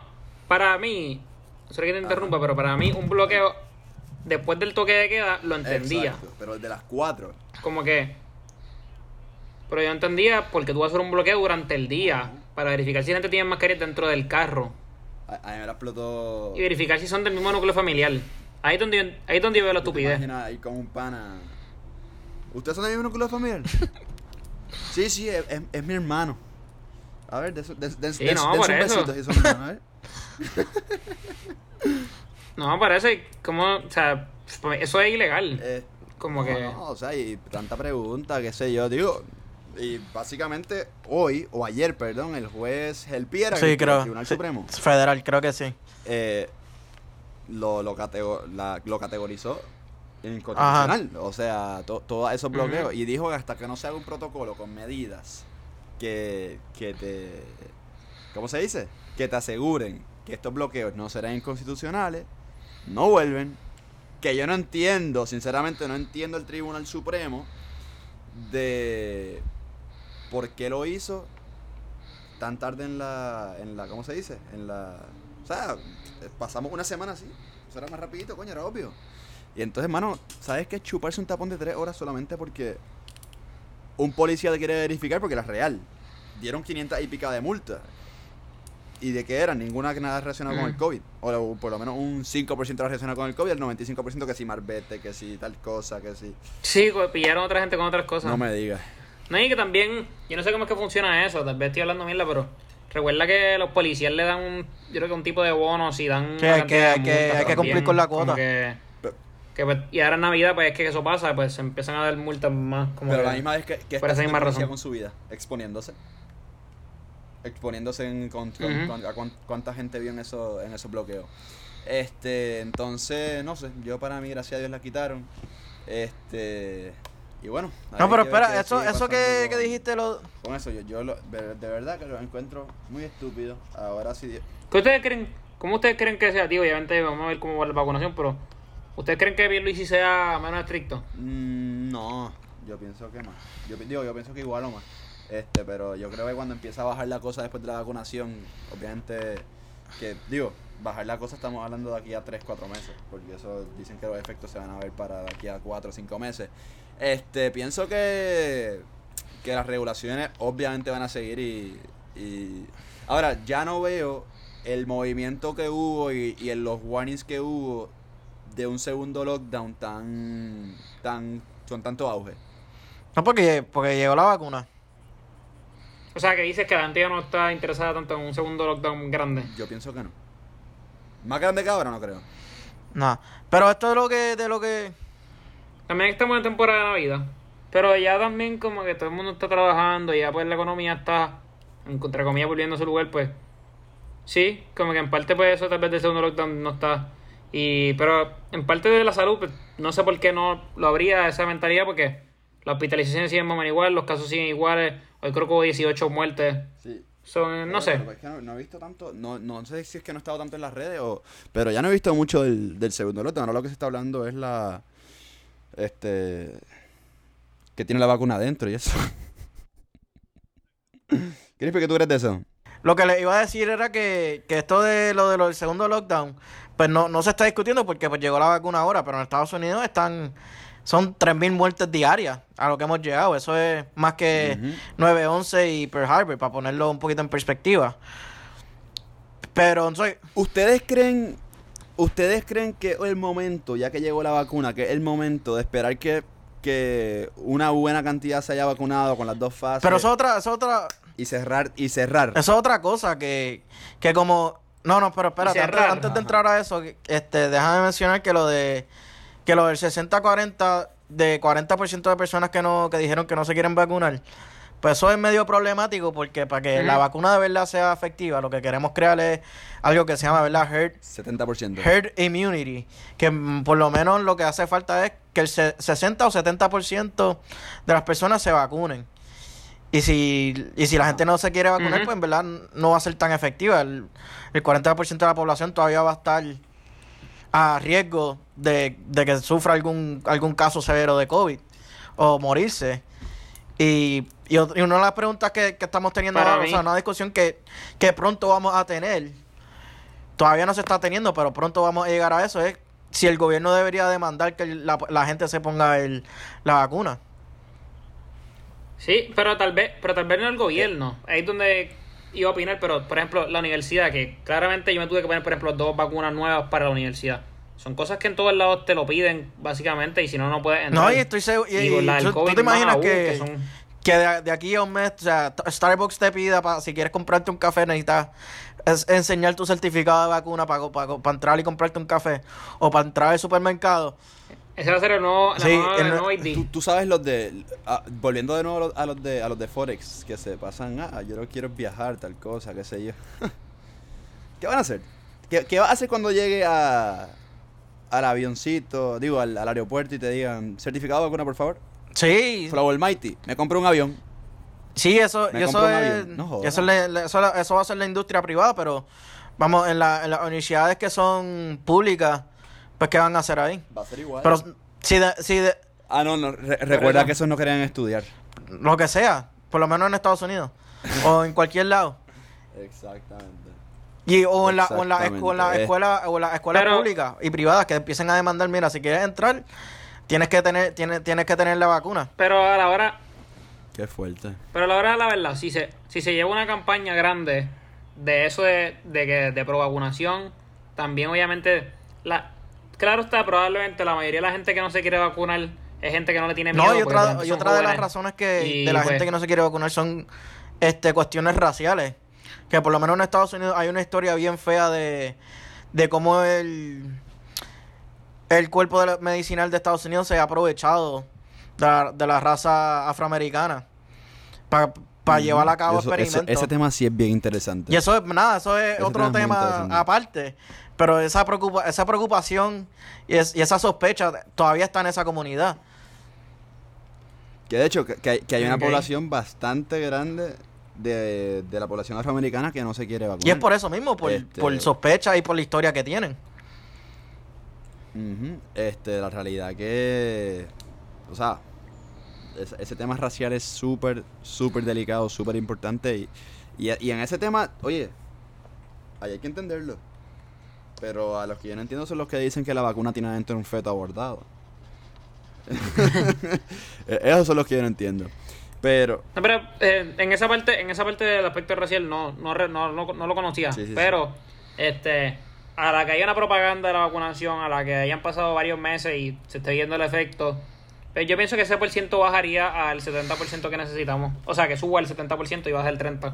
Speaker 2: para mí, no sé que te interrumpa, pero para mí un bloqueo después del toque de queda lo entendía.
Speaker 1: Exacto, pero de las cuatro.
Speaker 2: Como que. Pero yo entendía porque tú vas a hacer un bloqueo durante el día para verificar si la gente tiene mascarillas dentro del carro
Speaker 1: A, a mí me la explotó.
Speaker 2: y verificar si son del mismo núcleo familiar. Ahí es donde, yo- ahí es donde yo veo la
Speaker 1: ¿Tú te
Speaker 2: estupidez.
Speaker 1: ahí con un pana? ¿Ustedes son del mismo núcleo familiar? sí, sí, es, es- es mi hermano. A ver, de eso, de, de,
Speaker 2: Sí,
Speaker 1: de-
Speaker 2: no, por eso.
Speaker 1: besito hermanos, a ver.
Speaker 2: No, parece como. O sea, eso es ilegal.
Speaker 1: Eh,
Speaker 2: Como
Speaker 1: no,
Speaker 2: que-
Speaker 1: no, o sea, y tanta pregunta, qué sé yo, digo. Y básicamente hoy, o ayer, perdón, el juez Gelpiera,
Speaker 3: Sí,
Speaker 1: el
Speaker 3: creo.
Speaker 1: Tribunal
Speaker 3: sí.
Speaker 1: Supremo,
Speaker 3: Federal, creo que sí.
Speaker 1: eh, lo, lo, catego- la- lo categorizó inconstitucional. O sea, to- todos esos bloqueos. Y dijo que hasta que no se haga un protocolo con medidas que, que te. ¿Cómo se dice? Que te aseguren que estos bloqueos no serán inconstitucionales, no vuelven. Que yo no entiendo, sinceramente no entiendo el Tribunal Supremo de por qué lo hizo tan tarde en la, en la, ¿cómo se dice? En la, o sea, pasamos una semana así, eso era más rapidito, coño, era obvio. Y entonces, hermano, ¿sabes qué? Chuparse un tapón de tres horas solamente porque un policía te quiere verificar porque era real. Dieron 500 y pica de multa. ¿Y de qué eran? Ninguna que nada relacionada con el
Speaker 2: Mm.
Speaker 1: COVID. O por lo menos un 5% relacionado con el COVID, el 95% que si marbete, que si tal cosa, que si...
Speaker 2: Sí, co- pillaron a otra gente con otras cosas.
Speaker 1: No me digas.
Speaker 2: No, y que también, yo no sé cómo es que funciona eso, tal vez estoy hablando mierda, pero recuerda que los policías le dan un, yo creo que un tipo de bonos y dan...
Speaker 3: Que hay que- que
Speaker 2: multas
Speaker 3: hay que cumplir con la cuota.
Speaker 2: que- pues, y ahora en Navidad, pues es que eso pasa, pues se empiezan a dar multas más como
Speaker 1: Pero
Speaker 2: que-
Speaker 1: la misma vez que, que
Speaker 2: por esa misma razón.
Speaker 1: con su vida, exponiéndose. Exponiéndose en, con, con-
Speaker 2: Ujú.
Speaker 1: con- a cuán- cuánta gente vio en, eso, en esos bloqueos. Este, entonces, no sé, yo para mí, gracias a Dios la quitaron. Este, y bueno.
Speaker 3: No, pero espera, eso, eso que, que dijiste lo...
Speaker 1: Con eso, yo, yo lo- de, de verdad que lo encuentro muy estúpido. Ahora sí,
Speaker 2: ¿Qué ustedes creen? ¿Cómo ustedes creen que sea, tío? Obviamente vamos a ver cómo va la vacunación, pero ¿ustedes creen que Pierluisi sea menos estricto?
Speaker 1: Mm, no, yo pienso que más. Yo digo, yo pienso que igual o más. Este, pero yo creo que cuando empieza a bajar la cosa después de la vacunación, obviamente que digo, bajar la cosa estamos hablando de aquí a 3, 4 meses, porque eso dicen que los efectos se van a ver para de aquí a 4 o 5 meses. Este, pienso que que las regulaciones obviamente van a seguir y, y ahora ya no veo el movimiento que hubo y, y en los warnings que hubo de un segundo lockdown tan tan con tanto auge.
Speaker 3: No, porque, porque llegó la vacuna.
Speaker 2: O sea, que dices que la gente ya no está interesada tanto en un segundo lockdown grande.
Speaker 1: Yo pienso que no. Más grande que ahora, no creo.
Speaker 3: No. Pero esto es lo que, de lo que.
Speaker 2: También estamos en temporada de Navidad. Pero ya también como que todo el mundo está trabajando ya pues la economía está, entre comillas, volviendo a su lugar, pues... Sí, como que en parte pues eso tal vez del segundo lockdown no está. Y, pero en parte de la salud, pues, no sé por qué no lo habría esa mentalidad, porque las hospitalizaciones siguen más igual, los casos siguen iguales. Hoy creo que hubo 18 muertes.
Speaker 1: Sí.
Speaker 2: Son, no sé.
Speaker 1: Pero es que no, no he visto tanto, no, no sé si es que no he estado tanto en las redes o... Pero ya no he visto mucho del, del segundo lote, ahora lo que se está hablando es la... Este... Que tiene la vacuna adentro y eso. Crispy, ¿qué tú crees de eso?
Speaker 3: Lo que le iba a decir era que, que esto de lo de lo del segundo lockdown, pues no, no se está discutiendo porque pues llegó la vacuna ahora, pero en Estados Unidos están son 3.000 muertes diarias a lo que hemos llegado. Eso es más que
Speaker 1: Ujú.
Speaker 3: 9-11 y Pearl Harbor, para ponerlo un poquito en perspectiva. Pero soy,
Speaker 1: ¿Ustedes creen, ustedes creen que el momento, ya que llegó la vacuna, que es el momento de esperar que, que una buena cantidad se haya vacunado con las dos fases
Speaker 3: pero eso es otra, es otra,
Speaker 1: y cerrar y cerrar?
Speaker 3: eso es otra cosa que, que como no, no, pero espérate, antes, antes de entrar a eso, que- este, déjame mencionar que lo de que lo del 60-40 de 40% de personas que no que dijeron que no se quieren vacunar. Pues eso es medio problemático porque para que la vacuna de verdad sea efectiva, lo que queremos crear es algo que se llama, ¿verdad? Herd
Speaker 1: 70%.
Speaker 3: herd immunity, que por lo menos lo que hace falta es que el se- 60 o 70% de las personas se vacunen. Y si, y si la gente no se quiere vacunar, pues en verdad no va a ser tan efectiva. El, el 40% de la población todavía va a estar a riesgo de, de que sufra algún, algún caso severo de COVID o morirse. Y, y, y una de las preguntas que, que estamos teniendo
Speaker 2: Para
Speaker 3: ahora, o sea, una discusión que, que pronto vamos a tener, todavía no se está teniendo, pero pronto vamos a llegar a eso, es si el gobierno debería demandar que la, la gente se ponga el, la vacuna.
Speaker 2: Sí, pero tal vez, pero tal vez no el gobierno. Ahí es donde iba a opinar, pero por ejemplo, la universidad, que claramente yo me tuve que poner, por ejemplo, dos vacunas nuevas para la universidad. Son cosas que en todos lados te lo piden, básicamente, y si no, no puedes entrar.
Speaker 3: No, y estoy seguro. Y,
Speaker 2: Y la del
Speaker 3: tú- te imaginas
Speaker 2: aún,
Speaker 3: que,
Speaker 2: que son-
Speaker 3: que de, de aquí a un mes, o sea, Starbucks te pida, para si quieres comprarte un café, necesitas es- enseñar tu certificado de vacuna para, para, entrar y comprarte un café. O para entrar al supermercado.
Speaker 2: Ese va a ser el nuevo,
Speaker 3: Sí,
Speaker 2: nueva-
Speaker 3: el
Speaker 2: el
Speaker 3: nue-
Speaker 2: nuevo ID.
Speaker 1: Tú, tú sabes los de ah, volviendo de nuevo a los, a los de a los de Forex que se pasan, ah, yo no quiero viajar tal cosa, qué sé yo. ¿Qué van a hacer? ¿Qué, qué vas a hacer cuando llegue a al avioncito, digo, al, al aeropuerto y te digan, certificado de vacuna, por favor?
Speaker 3: Sí,
Speaker 1: Flower Mighty, me compré un avión.
Speaker 3: sí, eso,
Speaker 1: Me
Speaker 3: eso, es.
Speaker 1: No
Speaker 3: eso, le- le- eso, eso va a ser la industria privada, pero vamos, en, la- en las universidades que son públicas, pues ¿qué van a hacer ahí?
Speaker 1: Va a ser igual.
Speaker 3: Pero si, de- si de-
Speaker 1: ah, no, no, re- recuerda que esos no querían estudiar.
Speaker 3: lo que sea, por lo menos en Estados Unidos o en cualquier lado.
Speaker 1: Exactamente.
Speaker 3: Y, o en la, o en la,
Speaker 1: Exactamente,
Speaker 3: o en la escuela, o en las escuelas públicas y privadas que empiecen a demandar, mira, si quieres entrar, tienes que tener, tienes, tienes que tener la vacuna.
Speaker 2: Pero a la hora,
Speaker 1: Qué fuerte.
Speaker 2: pero a la hora de la verdad, si se, si se lleva una campaña grande de eso de, de que de pro vacunación, también obviamente la claro está, probablemente la mayoría de la gente que no se quiere vacunar es gente que no le tiene miedo.
Speaker 3: No, y otra, y otra de las razones que
Speaker 2: Y,
Speaker 3: de la
Speaker 2: pues,
Speaker 3: gente que no se quiere vacunar son este cuestiones raciales. Que por lo menos en Estados Unidos hay una historia bien fea de, de cómo el, el cuerpo medicinal de Estados Unidos se ha aprovechado de la, de la raza afroamericana para llevar a cabo
Speaker 1: Eso-
Speaker 3: experimentos.
Speaker 1: ese tema sí es bien interesante.
Speaker 3: Y eso es nada, eso es
Speaker 1: Ese
Speaker 3: otro
Speaker 1: tema
Speaker 3: aparte. Pero esa preocupa, esa preocupación y, es- y esa sospecha todavía está en esa comunidad.
Speaker 1: Que de hecho, que, que hay, que hay una población bastante grande de, de la población afroamericana que no se quiere vacunar.
Speaker 3: Y es por eso mismo, por,
Speaker 1: Este-
Speaker 3: por sospecha y por la historia que tienen.
Speaker 1: Este, la realidad que, o sea, ese, ese tema racial es súper, súper delicado, súper importante. Y, y, y en ese tema, oye, ahí hay que entenderlo. Pero a los que yo no entiendo son los que dicen que la vacuna tiene adentro un feto abortado. E- Esos son los que yo no entiendo. Pero,
Speaker 2: No, pero eh, en esa parte, en esa parte del aspecto racial no, no, no, no, no lo conocía.
Speaker 1: Sí, sí, sí.
Speaker 2: pero, este, a la que haya una propaganda de la vacunación, a la que hayan pasado varios meses y se esté viendo el efecto, Pero yo pienso que ese por ciento bajaría al 70% que necesitamos. O sea, que suba al 70% y baje al 30%.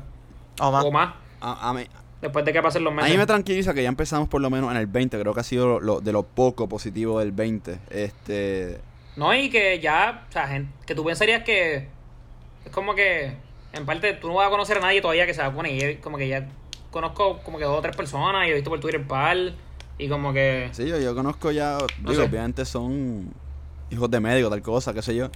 Speaker 3: O más.
Speaker 2: O más.
Speaker 1: A, a mí,
Speaker 2: Después de que pasen los
Speaker 1: a
Speaker 2: meses.
Speaker 1: mí me tranquiliza que ya empezamos por lo menos en el 20. Creo que ha sido lo, de lo poco positivo del 20. Este.
Speaker 2: No, y que ya, o sea, gen- que tú pensarías que es como que, en parte, tú no vas a conocer a nadie todavía que se vacune. Y yo como que ya conozco como que dos o tres personas y he visto por Twitter par. Y como que,
Speaker 1: Sí, yo, yo conozco ya.
Speaker 2: No
Speaker 1: digo,
Speaker 2: sé.
Speaker 1: obviamente son hijos de médico, tal cosa, qué sé yo.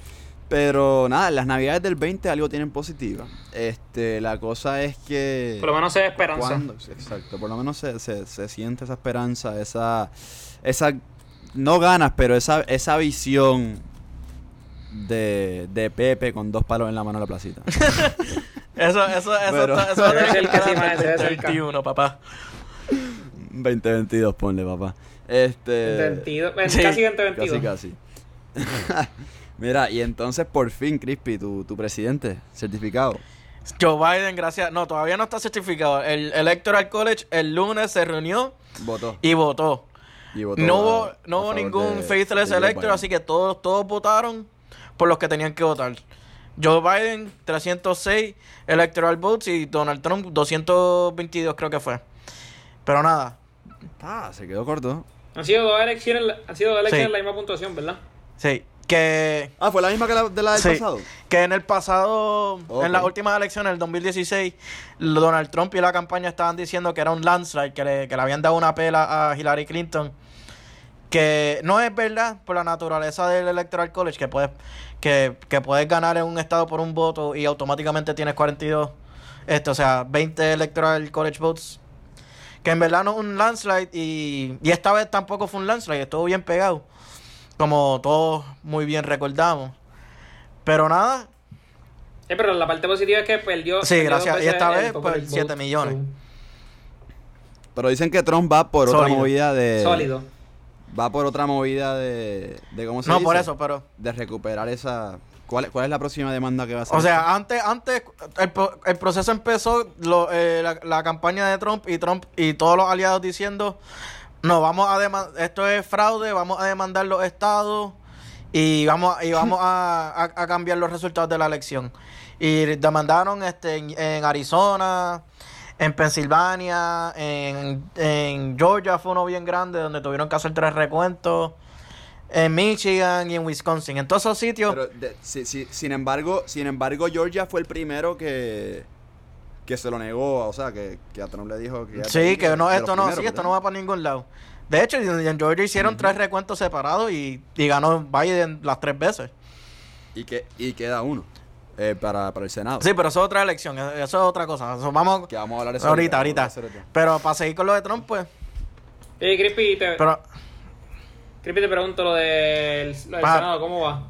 Speaker 1: Pero nada, las navidades del 20 algo tienen positiva. Este, la cosa es que.
Speaker 2: por lo menos se ve esperanza.
Speaker 1: Exacto, por lo menos se, se, se siente esa esperanza, esa, esa, no ganas, pero esa, esa visión de, de Pepe con dos palos en la mano en la placita.
Speaker 3: Eso, eso, eso,
Speaker 1: Pero-
Speaker 3: está- eso
Speaker 2: Se ve
Speaker 3: tiene que
Speaker 2: sí,
Speaker 3: el. 21, papá.
Speaker 1: 2022, ponle, papá. Este.
Speaker 2: 22, ven,
Speaker 3: sí,
Speaker 2: casi 2022.
Speaker 1: Casi, casi. Mira, y entonces por fin, Crispy, tu, tu presidente, certificado.
Speaker 3: Joe Biden, gracias. No, todavía no está certificado. El Electoral College el lunes se reunió
Speaker 1: Votó.
Speaker 3: y votó.
Speaker 1: Y votó
Speaker 3: No
Speaker 1: a-
Speaker 3: hubo,
Speaker 1: a
Speaker 3: no hubo ningún
Speaker 1: de-
Speaker 3: faithless
Speaker 1: de
Speaker 3: elector, así que todos, todos votaron por los que tenían que votar. Joe Biden, 306 electoral votes y Donald Trump, 222 creo que fue. Pero nada,
Speaker 1: Ah, se quedó corto.
Speaker 2: Han sido dos elecciones, han sido dos elecciones
Speaker 3: Sí.
Speaker 2: la misma puntuación, ¿verdad?
Speaker 3: sí, que,
Speaker 1: Ah, fue la misma que la de la del
Speaker 3: Sí.
Speaker 1: pasado.
Speaker 3: que en el pasado, en las últimas elecciones, el 2016, Donald Trump y la campaña estaban diciendo que era un landslide, que le, que le habían dado una pela a Hillary Clinton. Que no es verdad por la naturaleza del Electoral College que puedes que, que puedes ganar en un estado por un voto y automáticamente tienes 42 esto, o sea, 20 Electoral College votes. Que en verdad no es un landslide y, y esta vez tampoco fue un landslide, estuvo bien pegado. Como todos muy bien recordamos. Pero nada,
Speaker 2: Eh, pero la parte positiva es que perdió.
Speaker 3: Sí,
Speaker 2: perdió
Speaker 3: gracias. Y esta vez, pues, siete
Speaker 2: vote.
Speaker 3: millones.
Speaker 1: Pero dicen que Trump va por otra movida de.
Speaker 2: Sólido.
Speaker 1: Va por otra movida de. de ¿Cómo se
Speaker 3: no
Speaker 1: dice?
Speaker 3: por eso, pero
Speaker 1: De recuperar esa. ¿Cuál, ¿Cuál es la próxima demanda que va a hacer?
Speaker 3: O sea, antes, antes el, el proceso empezó, lo- eh, la, la campaña de Trump y Trump y todos los aliados diciendo, no, vamos a demandar, esto es fraude, vamos a demandar los estados y vamos, y vamos a, a- a cambiar los resultados de la elección. Y demandaron este, en, en Arizona, en Pensilvania, en, en Georgia fue uno bien grande donde tuvieron que hacer tres recuentos. En Michigan y en Wisconsin. En todos esos sitios.
Speaker 1: Pero, de- si- si- sin embargo, sin embargo, Georgia fue el primero que. que se lo negó. O sea, que, que a Trump le dijo que.
Speaker 3: Sí, que no, esto no,
Speaker 1: primeros,
Speaker 3: sí, esto no va para ningún lado. De hecho, en en Georgia hicieron tres recuentos separados y, y ganó Biden las tres veces.
Speaker 1: Y, que, y queda uno. Eh, para, para el Senado.
Speaker 3: Sí, pero eso es otra elección, eso es otra cosa. Eso vamos
Speaker 1: Que vamos a hablar de eso
Speaker 3: ahorita, ahorita. Pero para seguir con lo de Trump, pues.
Speaker 2: Eh, Crispy, te,
Speaker 3: Pero
Speaker 2: Crispy, te pregunto lo del, lo del
Speaker 3: Pa-
Speaker 2: Senado, ¿cómo va?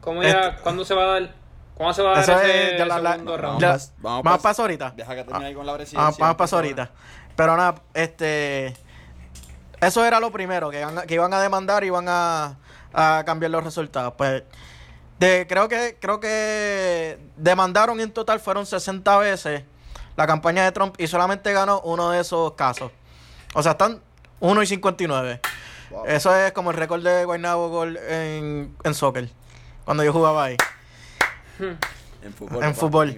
Speaker 2: ¿Cómo ya,
Speaker 3: Este-
Speaker 2: ¿Cuándo se va a dar? ¿Cuándo se va a dar ese
Speaker 3: es la- la-
Speaker 2: segundo
Speaker 1: Vamos,
Speaker 2: round?
Speaker 3: ya-
Speaker 1: pas- vamos
Speaker 3: para ahorita.
Speaker 1: Deja que termine ahí con la presidencia.
Speaker 3: Vamos, vamos para ahorita. Pero nada, este. Eso era lo primero, que iban a, que iban a demandar y iban a, a cambiar los resultados. Pues. De, creo que creo que demandaron en total fueron 60 veces la campaña de Trump y solamente ganó uno de esos casos. O sea, están 1 y 59.
Speaker 1: Wow.
Speaker 3: Eso es como el récord de Guaynabo Gol en, en soccer. Cuando yo jugaba ahí.
Speaker 1: En fútbol.
Speaker 3: en fútbol.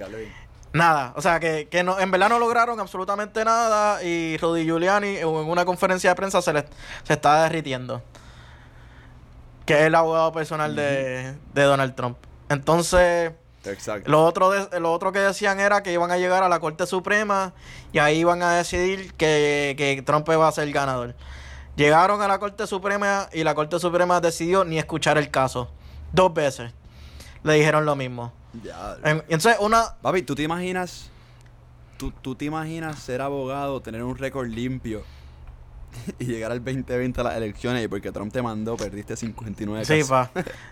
Speaker 3: Nada, o sea que, que no, en verdad no lograron absolutamente nada y Rudy Giuliani en una conferencia de prensa se, le, se está derritiendo. Que es el abogado personal de, de Donald Trump. Entonces,
Speaker 1: Exacto.
Speaker 3: lo otro, de- lo otro que decían era que iban a llegar a la Corte Suprema y ahí iban a decidir que, que Trump iba a ser el ganador. Llegaron a la Corte Suprema y la Corte Suprema decidió ni escuchar el caso. Dos veces le dijeron lo mismo.
Speaker 1: Ya.
Speaker 3: En- Entonces, una,
Speaker 1: Papi, ¿tú te imaginas? ¿tú, ¿Tú te imaginas ser abogado, tener un récord limpio y llegar al 2020 a las elecciones y porque Trump te mandó, perdiste 59
Speaker 3: Sí,
Speaker 1: casos?
Speaker 3: pa.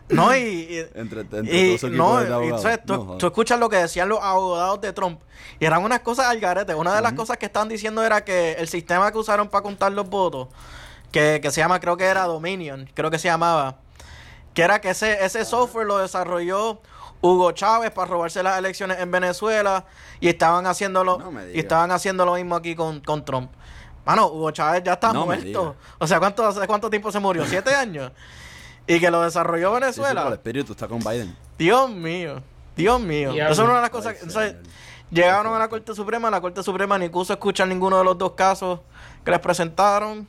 Speaker 3: No, y. y-
Speaker 1: Entre, entre
Speaker 3: y
Speaker 1: todo su equipo
Speaker 3: no,
Speaker 1: de
Speaker 3: y, tú,
Speaker 1: No, joder.
Speaker 3: tú escuchas lo que decían los abogados de Trump y eran unas cosas al garete. Una de las cosas que estaban diciendo era que el sistema que usaron para contar los votos, que, que se llama, creo que era Dominion, creo que se llamaba, que era que ese, ese software lo desarrolló Hugo Chávez para robarse las elecciones en Venezuela y estaban haciéndolo
Speaker 1: No
Speaker 3: y estaban haciendo lo mismo aquí con, con Trump. Mano, Hugo Chávez ya está
Speaker 1: No
Speaker 3: muerto. O sea, ¿cuánto, hace cuánto tiempo se murió? ¿Siete años? y que lo desarrolló
Speaker 1: Sí, sí,
Speaker 3: Venezuela.
Speaker 1: el espíritu está con Biden.
Speaker 3: Dios mío, Dios mío. Eso es una de las cosas. Entonces,
Speaker 1: ser.
Speaker 3: llegaron a la Corte Suprema, la Corte Suprema ni quiso escuchar ninguno de los dos casos que les presentaron.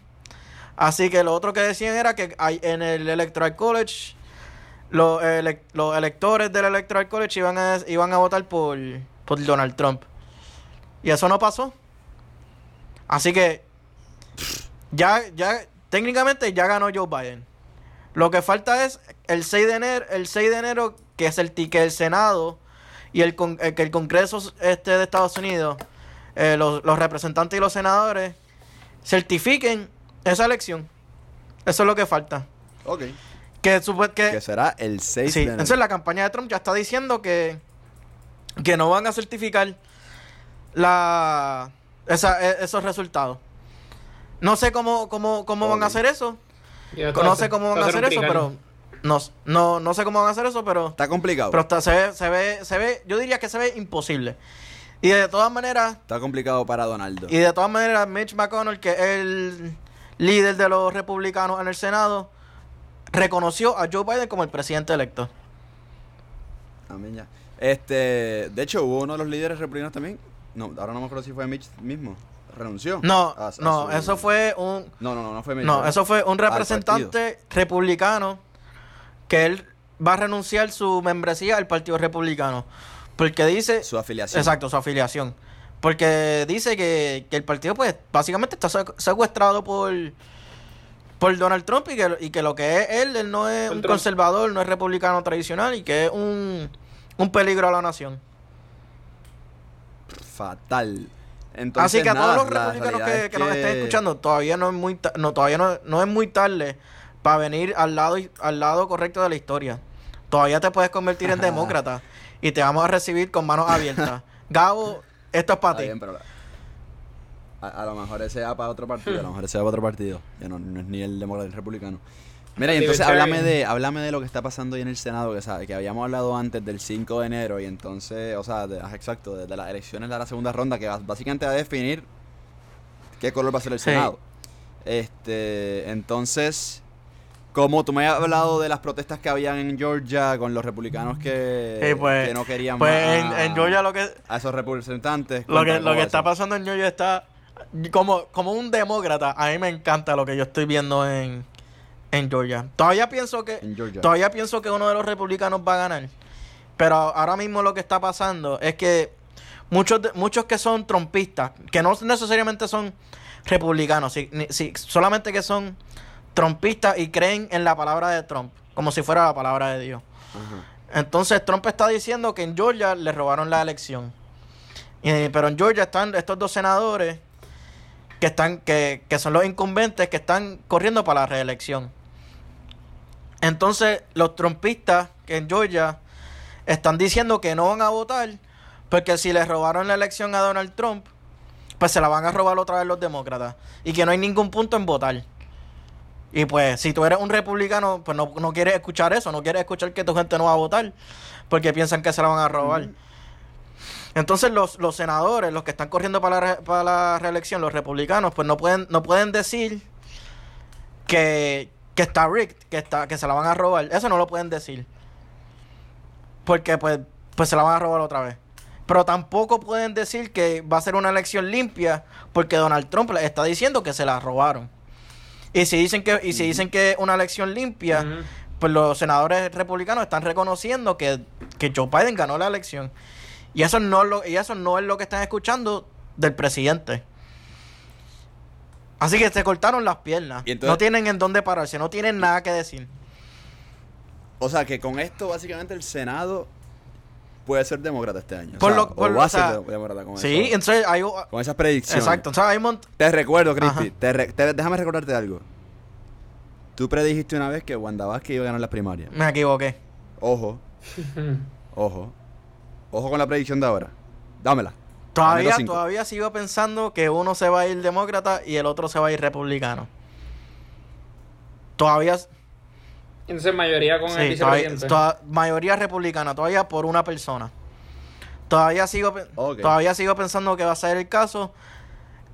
Speaker 3: Así que lo otro que decían era que hay, en el Electoral College, los, elec- los electores del Electoral College iban a, iban a votar por, por Donald Trump. Y eso no pasó. Así que ya, ya, técnicamente ya ganó Joe Biden. Lo que falta es el 6 de enero, el 6 de enero que es el que el Senado y el, con- eh, que el Congreso este de Estados Unidos, eh, los, los representantes y los senadores certifiquen esa elección. Eso es lo que falta.
Speaker 1: Ok.
Speaker 3: Que, que,
Speaker 1: Que será el 6
Speaker 3: sí,
Speaker 1: de enero.
Speaker 3: entonces la campaña de Trump ya está diciendo que, que no van a certificar la, esa- e- esos resultados. No sé cómo, cómo, cómo van a hacer eso. No sé cómo van
Speaker 2: va
Speaker 3: a hacer eso, pero no, no, no sé cómo van a hacer eso, pero,
Speaker 1: Está complicado.
Speaker 3: pero está- se ve, se ve, se ve, yo diría que se ve imposible. Y de todas maneras,
Speaker 1: Está complicado para Donaldo.
Speaker 3: y de todas maneras, Mitch McConnell, que es el líder de los republicanos en el Senado, reconoció a Joe Biden como el presidente electo.
Speaker 1: Amén, ya. Este, de hecho, hubo uno de los líderes republicanos también. No, ahora no me acuerdo si fue Mitch mismo. Renunció.
Speaker 3: No,
Speaker 1: A- a
Speaker 3: no,
Speaker 1: su-
Speaker 3: eso fue un,
Speaker 1: No, no, no, no fue
Speaker 3: no, eso fue un representante republicano que él va a renunciar su membresía al Partido Republicano, porque dice
Speaker 1: Su afiliación.
Speaker 3: Exacto, su afiliación. Porque dice que, que el partido, pues, básicamente está secu- secuestrado por, por Donald Trump y que, y que lo que es él, él no es un
Speaker 2: Trump.
Speaker 3: conservador, no es republicano tradicional y que es un, un peligro a la nación.
Speaker 1: Fatal. Entonces,
Speaker 3: Así que a todos los republicanos que,
Speaker 1: es
Speaker 3: que nos estén escuchando, todavía no es muy, no, todavía no, no es muy tarde para venir al lado, al lado correcto de la historia. Todavía te puedes convertir en demócrata y te vamos a recibir con manos abiertas. Gabo, esto es para ti.
Speaker 1: a, a lo mejor ese va para otro partido, a lo mejor ese va para otro partido. Ya no, no es ni el demócrata ni el republicano. Mira, y entonces háblame de, háblame de lo que está pasando ahí en el Senado, que, sabe, que habíamos hablado antes del 5 de enero, y entonces, o sea, de- exacto, desde las elecciones de la segunda ronda, que básicamente va a definir qué color va a ser el. Senado. Este, entonces, como tú me has hablado de las protestas que habían en Georgia con los republicanos que,
Speaker 3: pues,
Speaker 1: que no querían
Speaker 3: Pues
Speaker 1: más
Speaker 3: en, en Georgia lo que
Speaker 1: a esos representantes.
Speaker 3: lo que, lo que está pasando en Georgia está como, como un demócrata. A mí me encanta lo que yo estoy viendo en, en Georgia. Todavía pienso que todavía pienso que uno de los republicanos va a ganar. Pero ahora mismo lo que está pasando es que muchos de- muchos que son trompistas, que no necesariamente son republicanos, si, si- solamente que son trompistas y creen en la palabra de Trump, como si fuera la palabra de Dios. Entonces Trump está diciendo que en Georgia le robaron la elección. Pero en Georgia están estos dos senadores que están, que, que son los incumbentes que están corriendo para la reelección. Entonces, los trumpistas que en Georgia están diciendo que no van a votar porque si le robaron la elección a Donald Trump, pues se la van a robar otra vez los demócratas. Y que no hay ningún punto en votar. Y pues, si tú eres un republicano, pues no, no quieres escuchar eso, no quieres escuchar que tu gente no va a votar, porque piensan que se la van a robar. Entonces los, los senadores, los que están corriendo para la, re- para la reelección, los republicanos, pues no pueden, no pueden decir que, que está rigged, que está, que se la van a robar. Eso no lo pueden decir. Porque pues, pues se la van a robar otra vez. Pero tampoco pueden decir que va a ser una elección limpia, porque Donald Trump les está diciendo que se la robaron. Y si dicen que, y si dicen que es una elección limpia, pues los senadores republicanos están reconociendo que, que Joe Biden ganó la elección. Y eso no lo, y eso no es lo que están escuchando del presidente. Así que se cortaron las piernas.
Speaker 1: Y entonces-
Speaker 3: no tienen en dónde pararse, no tienen nada que decir.
Speaker 1: O sea, que con esto básicamente el Senado puede ser demócrata este año.
Speaker 3: Por
Speaker 1: o sea,
Speaker 3: lo- por
Speaker 1: o
Speaker 3: lo-
Speaker 1: va a
Speaker 3: o sea,
Speaker 1: ser demócrata con
Speaker 3: Sí,
Speaker 1: eso.
Speaker 3: entonces hay...
Speaker 1: Con esas predicciones.
Speaker 3: Exacto, o sea, hay mont-
Speaker 1: Te recuerdo, Cristi. Te re- te- déjame recordarte algo. Tú predijiste una vez que Wanda Vázquez iba a ganar las primarias.
Speaker 3: Me equivoqué.
Speaker 1: Ojo, ojo. Ojo con la predicción de ahora. Dámela.
Speaker 3: Todavía, todavía sigo pensando que uno se va a ir demócrata y el otro se va a ir republicano. Todavía...
Speaker 2: Entonces, mayoría con el
Speaker 3: Sí, todavía,
Speaker 2: vicepresidente.
Speaker 3: toda- mayoría republicana, todavía por una persona. Todavía sigo, todavía sigo pensando que va a ser el caso,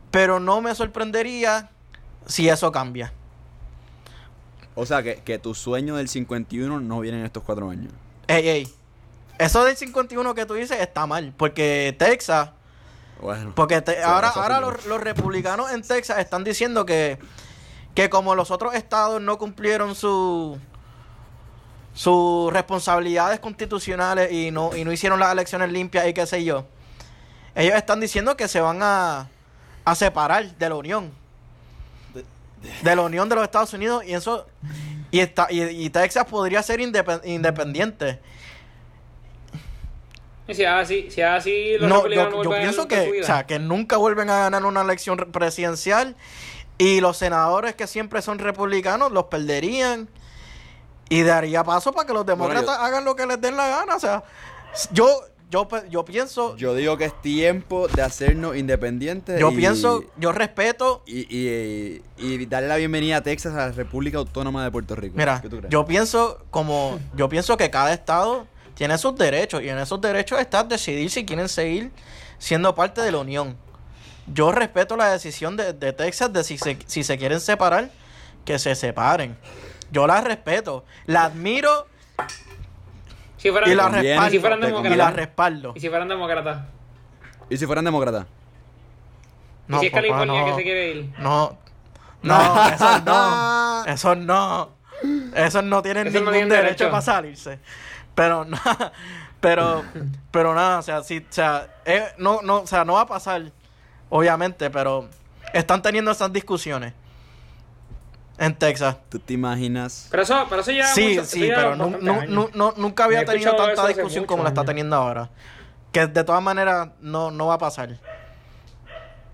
Speaker 3: pero no me sorprendería si eso cambia.
Speaker 1: O sea, que, que tu sueño del 51 no viene en estos cuatro años.
Speaker 3: Ey, ey. Eso del 51 que tú dices está mal. Porque Texas.
Speaker 1: Bueno.
Speaker 3: Porque te- ahora, ahora los, los republicanos en Texas están diciendo que, que como los otros estados no cumplieron su sus responsabilidades constitucionales y no, y no hicieron las elecciones limpias y qué sé yo, ellos están diciendo que se van a, a separar de la Unión. De la Unión de los Estados Unidos y eso y está y, y Texas podría ser indepe- independiente.
Speaker 2: Y si es así, si es así, los
Speaker 3: No,
Speaker 2: republicanos
Speaker 3: yo, yo
Speaker 2: vuelven
Speaker 3: pienso que, o sea, que nunca vuelven a ganar una elección re- presidencial y los senadores que siempre son republicanos los perderían y daría paso para que los
Speaker 1: Bueno,
Speaker 3: demócratas hagan lo que les den la gana. O sea, yo, yo, yo pienso, yo,
Speaker 1: Yo digo que es tiempo de hacernos independientes. y-
Speaker 3: pienso, yo respeto.
Speaker 1: Y, y, y darle la bienvenida a Texas a la República Autónoma de Puerto Rico.
Speaker 3: Mira,
Speaker 1: ¿Qué tú crees?
Speaker 3: yo pienso como, yo pienso que cada estado tiene sus derechos y en esos derechos está decidir si quieren seguir siendo parte de la unión. Yo respeto la decisión de, de Texas de si se, si se quieren separar, que se separen. Yo la respeto, la admiro
Speaker 2: si fueran,
Speaker 3: y la respaldo.
Speaker 2: y si fueran
Speaker 1: te
Speaker 3: y la respaldo.
Speaker 2: Y si fueran demócratas.
Speaker 1: ¿Y si fueran demócratas?
Speaker 2: y si es
Speaker 3: papá,
Speaker 2: California
Speaker 3: no.
Speaker 2: que se quiere ir.
Speaker 3: No, no, eso no. Eso no. Eso no tienen
Speaker 2: Eso no
Speaker 3: ningún
Speaker 2: tienen
Speaker 3: derecho,
Speaker 2: derecho.
Speaker 3: para salirse. Pero no, pero, pero nada, o sea, sí, o sea, eh, no, no, o sea, no va a pasar, obviamente, pero están teniendo esas discusiones en Texas.
Speaker 1: ¿Tú te imaginas?
Speaker 2: Pero eso, pero eso ya
Speaker 3: Sí,
Speaker 2: mucho-
Speaker 3: sí, pero nunca había tenido tanta discusión como la está teniendo ahora. Que de todas maneras no, no va a pasar.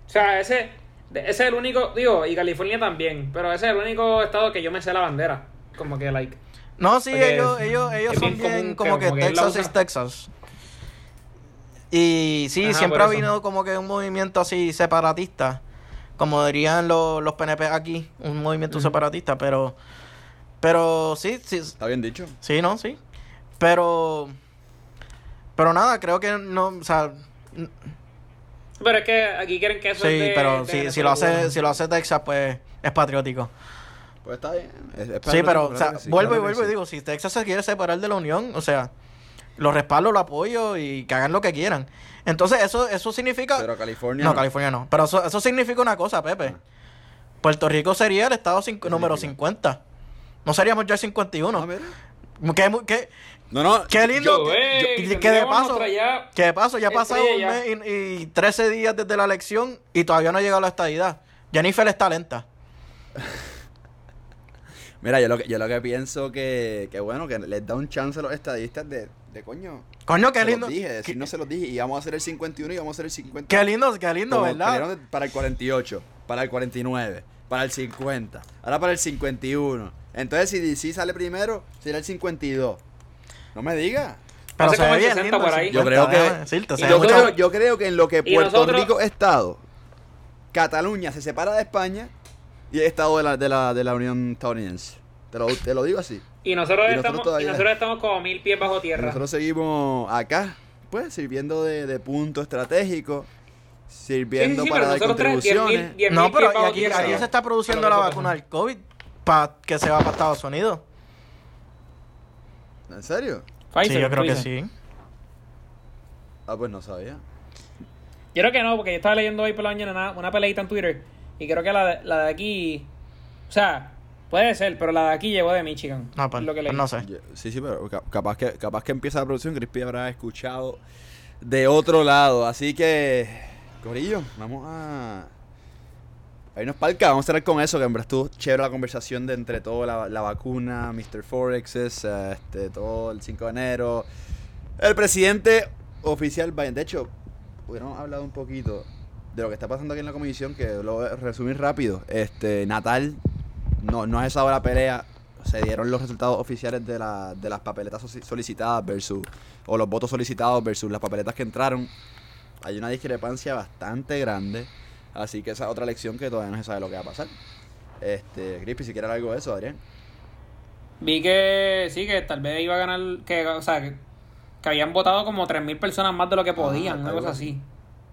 Speaker 2: O sea, ese, ese es el único, digo, y California también, pero ese es el único estado que yo me sé la bandera. Como que, like,
Speaker 3: No, sí,
Speaker 2: Porque
Speaker 3: ellos, ellos, ellos son
Speaker 2: bien
Speaker 3: como
Speaker 2: que- como
Speaker 3: Texas es Texas. Y sí,
Speaker 2: Ajá,
Speaker 3: siempre ha habido como que un movimiento así separatista. Como dirían los, los PNP aquí, un movimiento separatista, pero. Pero sí, sí,
Speaker 1: ¿Está bien dicho?
Speaker 3: sí, no, sí. Pero. Pero nada, creo que no, o sea.
Speaker 2: pero es que aquí quieren que eso es
Speaker 3: Sí,
Speaker 2: de-
Speaker 3: pero
Speaker 2: de
Speaker 3: si, si lo hace, si lo hace Texas, pues es patriótico.
Speaker 1: Pues está bien. Es- es
Speaker 3: Sí, pero, o sea,
Speaker 1: que sí,
Speaker 3: vuelvo y
Speaker 1: que
Speaker 3: vuelvo y digo, si Texas se quiere separar de la Unión, o sea, lo respaldo, lo apoyo y que hagan lo que quieran. Entonces, eso, eso significa...
Speaker 1: Pero California.
Speaker 3: no, California no. Pero eso, eso significa una cosa, Pepe. Puerto Rico sería el estado
Speaker 1: ¿Qué
Speaker 3: número
Speaker 1: significa?
Speaker 3: 50. No seríamos ya el 51.
Speaker 1: Ah, mira.
Speaker 3: ¿Qué, mu- qué-
Speaker 1: No, no.
Speaker 3: qué lindo.
Speaker 2: Yo,
Speaker 3: que-
Speaker 2: eh,
Speaker 3: yo- que, de paso,
Speaker 2: ya
Speaker 3: que de paso ya ha pasado un mes y, y 13 días desde la elección y todavía no ha llegado la estadidad. Jennifer está lenta.
Speaker 1: Mira, yo lo que, yo lo que pienso que, que bueno, que les da un chance a los estadistas de, de coño.
Speaker 3: Coño, qué
Speaker 1: se
Speaker 3: lindo.
Speaker 1: Los dije,
Speaker 3: Qué,
Speaker 1: decir, no se los dije. Y vamos a hacer el 51 y vamos a hacer el 50.
Speaker 3: qué lindo, qué lindo,
Speaker 1: Como
Speaker 3: ¿verdad?
Speaker 1: Para el 48, para el 49, para el 50, ahora para el 51. Entonces, si DC sale primero, será el 52. No me digas.
Speaker 3: Pero se ve bien
Speaker 2: 60
Speaker 3: lindo.
Speaker 2: por ahí.
Speaker 3: el
Speaker 1: Yo creo
Speaker 3: 50, déjame
Speaker 1: que.
Speaker 3: decirte,
Speaker 1: Yo creo, yo creo que en lo que Puerto
Speaker 2: nosotros-
Speaker 1: Rico es Estado, Cataluña se separa de España y es Estado de la, de la, de la Unión Estadounidense. Te lo, te lo digo así.
Speaker 2: Y nosotros,
Speaker 1: Y nosotros
Speaker 2: estamos,
Speaker 1: todavía-
Speaker 2: y nosotros estamos como mil pies bajo tierra.
Speaker 1: nosotros seguimos acá, pues, sirviendo de, de punto estratégico, sirviendo
Speaker 2: Sí, sí, sí,
Speaker 1: para dar contribuciones.
Speaker 3: No, pero aquí, aquí se está produciendo la vacuna del COVID para que se va para Estados Unidos.
Speaker 1: ¿En serio?
Speaker 2: Pfizer,
Speaker 3: sí, yo creo que sí.
Speaker 1: Ah, pues no sabía.
Speaker 2: Yo creo que no, porque yo estaba leyendo hoy por la mañana una, una peleita en Twitter y creo que la de, la de aquí, o sea, puede ser, pero la de aquí llegó de Michigan.
Speaker 3: No, pues,
Speaker 2: lo que
Speaker 3: pues
Speaker 2: leí.
Speaker 3: no sé.
Speaker 1: Yo- Sí, sí, pero ca- capaz que, capaz que empieza la producción, Crispy habrá escuchado de otro lado. Así que, Corillo, vamos a... a irnos para Vamos a cerrar con eso, que en verdad estuvo chévere la conversación de entre todo la, la vacuna, Mr. Forexes, este, todo el 5 de enero. El presidente oficial Biden. De hecho, hubiéramos hablado un poquito de lo que está pasando aquí en la comisión, que lo voy a resumir rápido. Este, Natal no, no ha cesado la pelea. Se dieron los resultados oficiales de, la, de las papeletas solicitadas versus, o los votos solicitados versus las papeletas que entraron. Hay una discrepancia bastante grande. Así que esa es otra lección que todavía no se sabe lo que va a pasar. Este, Crispy, si quieres algo de eso, Adrián.
Speaker 2: Vi que sí, que tal vez iba a ganar, que, o sea, que, que habían votado como 3.000 personas más de lo que podían, una
Speaker 1: algo
Speaker 2: cosa
Speaker 1: así.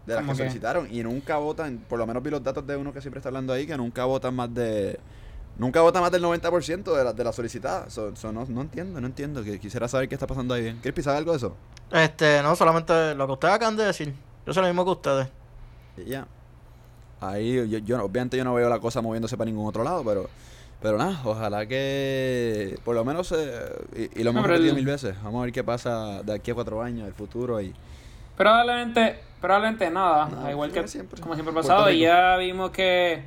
Speaker 1: De las que
Speaker 2: que-
Speaker 1: solicitaron. Y nunca votan, por lo menos vi los datos de uno que siempre está hablando ahí, que nunca votan más de Nunca vota más del 90% de la, de la solicitada. So- so no, no entiendo, no entiendo. Que quisiera saber qué está pasando ahí bien. ¿Crispy sabe algo de eso?
Speaker 3: Este, no, solamente lo que ustedes acaban de decir. Yo sé lo mismo que ustedes.
Speaker 1: Ya. Ahí, yo, yo no- obviamente yo no veo la cosa moviéndose para ningún otro lado, pero pero nada, ojalá que por lo menos, eh, y, y lo hemos repetido mil veces, vamos a ver qué pasa de aquí a cuatro años, el futuro y...
Speaker 2: Probablemente, probablemente nada,
Speaker 1: Nada,
Speaker 2: igual que
Speaker 1: siempre.
Speaker 2: como siempre pasado. Y ya vimos que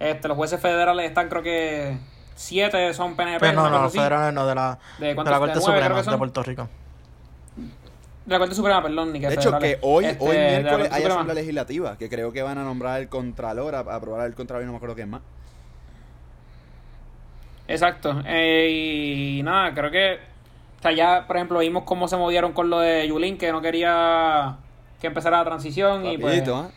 Speaker 2: este, los jueces federales están, creo que siete son PNP.
Speaker 3: Pero Pues no, no, los federales no, de la,
Speaker 2: ¿De
Speaker 3: de la
Speaker 2: ¿De
Speaker 3: Corte
Speaker 2: creo
Speaker 3: Suprema de Puerto Rico.
Speaker 2: De la Corte Suprema, perdón, ni que
Speaker 1: De hecho,
Speaker 2: federales.
Speaker 1: que hoy,
Speaker 2: Este,
Speaker 1: hoy
Speaker 2: de
Speaker 1: miércoles hay
Speaker 2: Suprema.
Speaker 1: asamblea legislativa, que creo que van a nombrar el contralor, a, a aprobar el contralor y no me acuerdo quién más.
Speaker 2: Exacto. Eh, y nada, creo que. O sea, ya, por ejemplo, vimos cómo se movieron con lo de Yulín, que no quería que empezara la transición y pues
Speaker 1: Rapidito, ¿ah?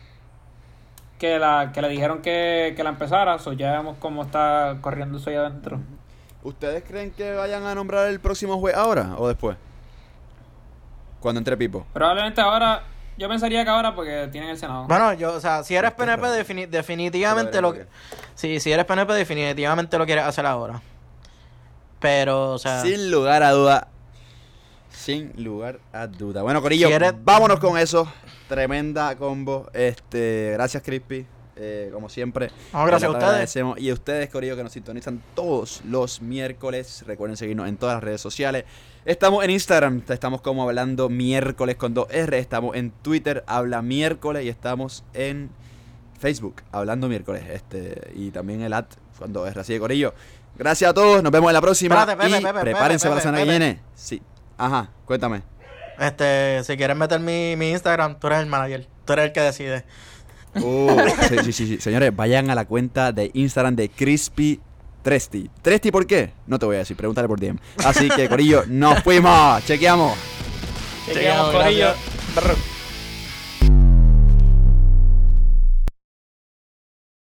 Speaker 2: que, la, que le dijeron que, que la empezara. So, ya vemos cómo está corriendo eso ahí adentro.
Speaker 1: ¿Ustedes creen que vayan a nombrar el próximo juez ahora o después? Cuando entre Pipo.
Speaker 2: Probablemente ahora. Yo pensaría que ahora porque tienen el Senado.
Speaker 3: Bueno, yo, o sea, si eres
Speaker 1: Este es
Speaker 3: PNP, defini- definitivamente lo Sí, si eres PNP, definitivamente lo quieres hacer ahora. Pero, o sea.
Speaker 1: Sin lugar a duda. Sin lugar a duda. Bueno, Corillo, vámonos con eso. Tremenda combo. Este, gracias, Crispy. Eh, como siempre.
Speaker 3: No, gracias a
Speaker 1: te
Speaker 3: ustedes.
Speaker 1: Y a ustedes, Corillo, que nos sintonizan todos los miércoles. Recuerden seguirnos en todas las redes sociales. Estamos en Instagram, estamos como hablando miércoles con 2R. Estamos en Twitter, habla miércoles. Y estamos en Facebook, hablando miércoles. Este, y también el at con 2R. Así que, Corillo, gracias a todos. Nos vemos en la próxima.
Speaker 3: Espérate,
Speaker 1: y
Speaker 3: Pepe,
Speaker 1: prepárense
Speaker 3: Pepe,
Speaker 1: para la semana que viene. Sí. Ajá, cuéntame.
Speaker 3: Este, si quieres meter mi, mi Instagram, tú eres el manager. Tú eres el que decide.
Speaker 1: Uh, sí, sí, sí, sí. Señores, vayan a la cuenta de Instagram de Crispy Tresti. ¿Tresti por qué? No te voy a decir, pregúntale por DM. Así que, Corillo, nos fuimos. Chequeamos.
Speaker 2: Chequeamos,
Speaker 3: Chequeamos,
Speaker 2: Corillo. Brr.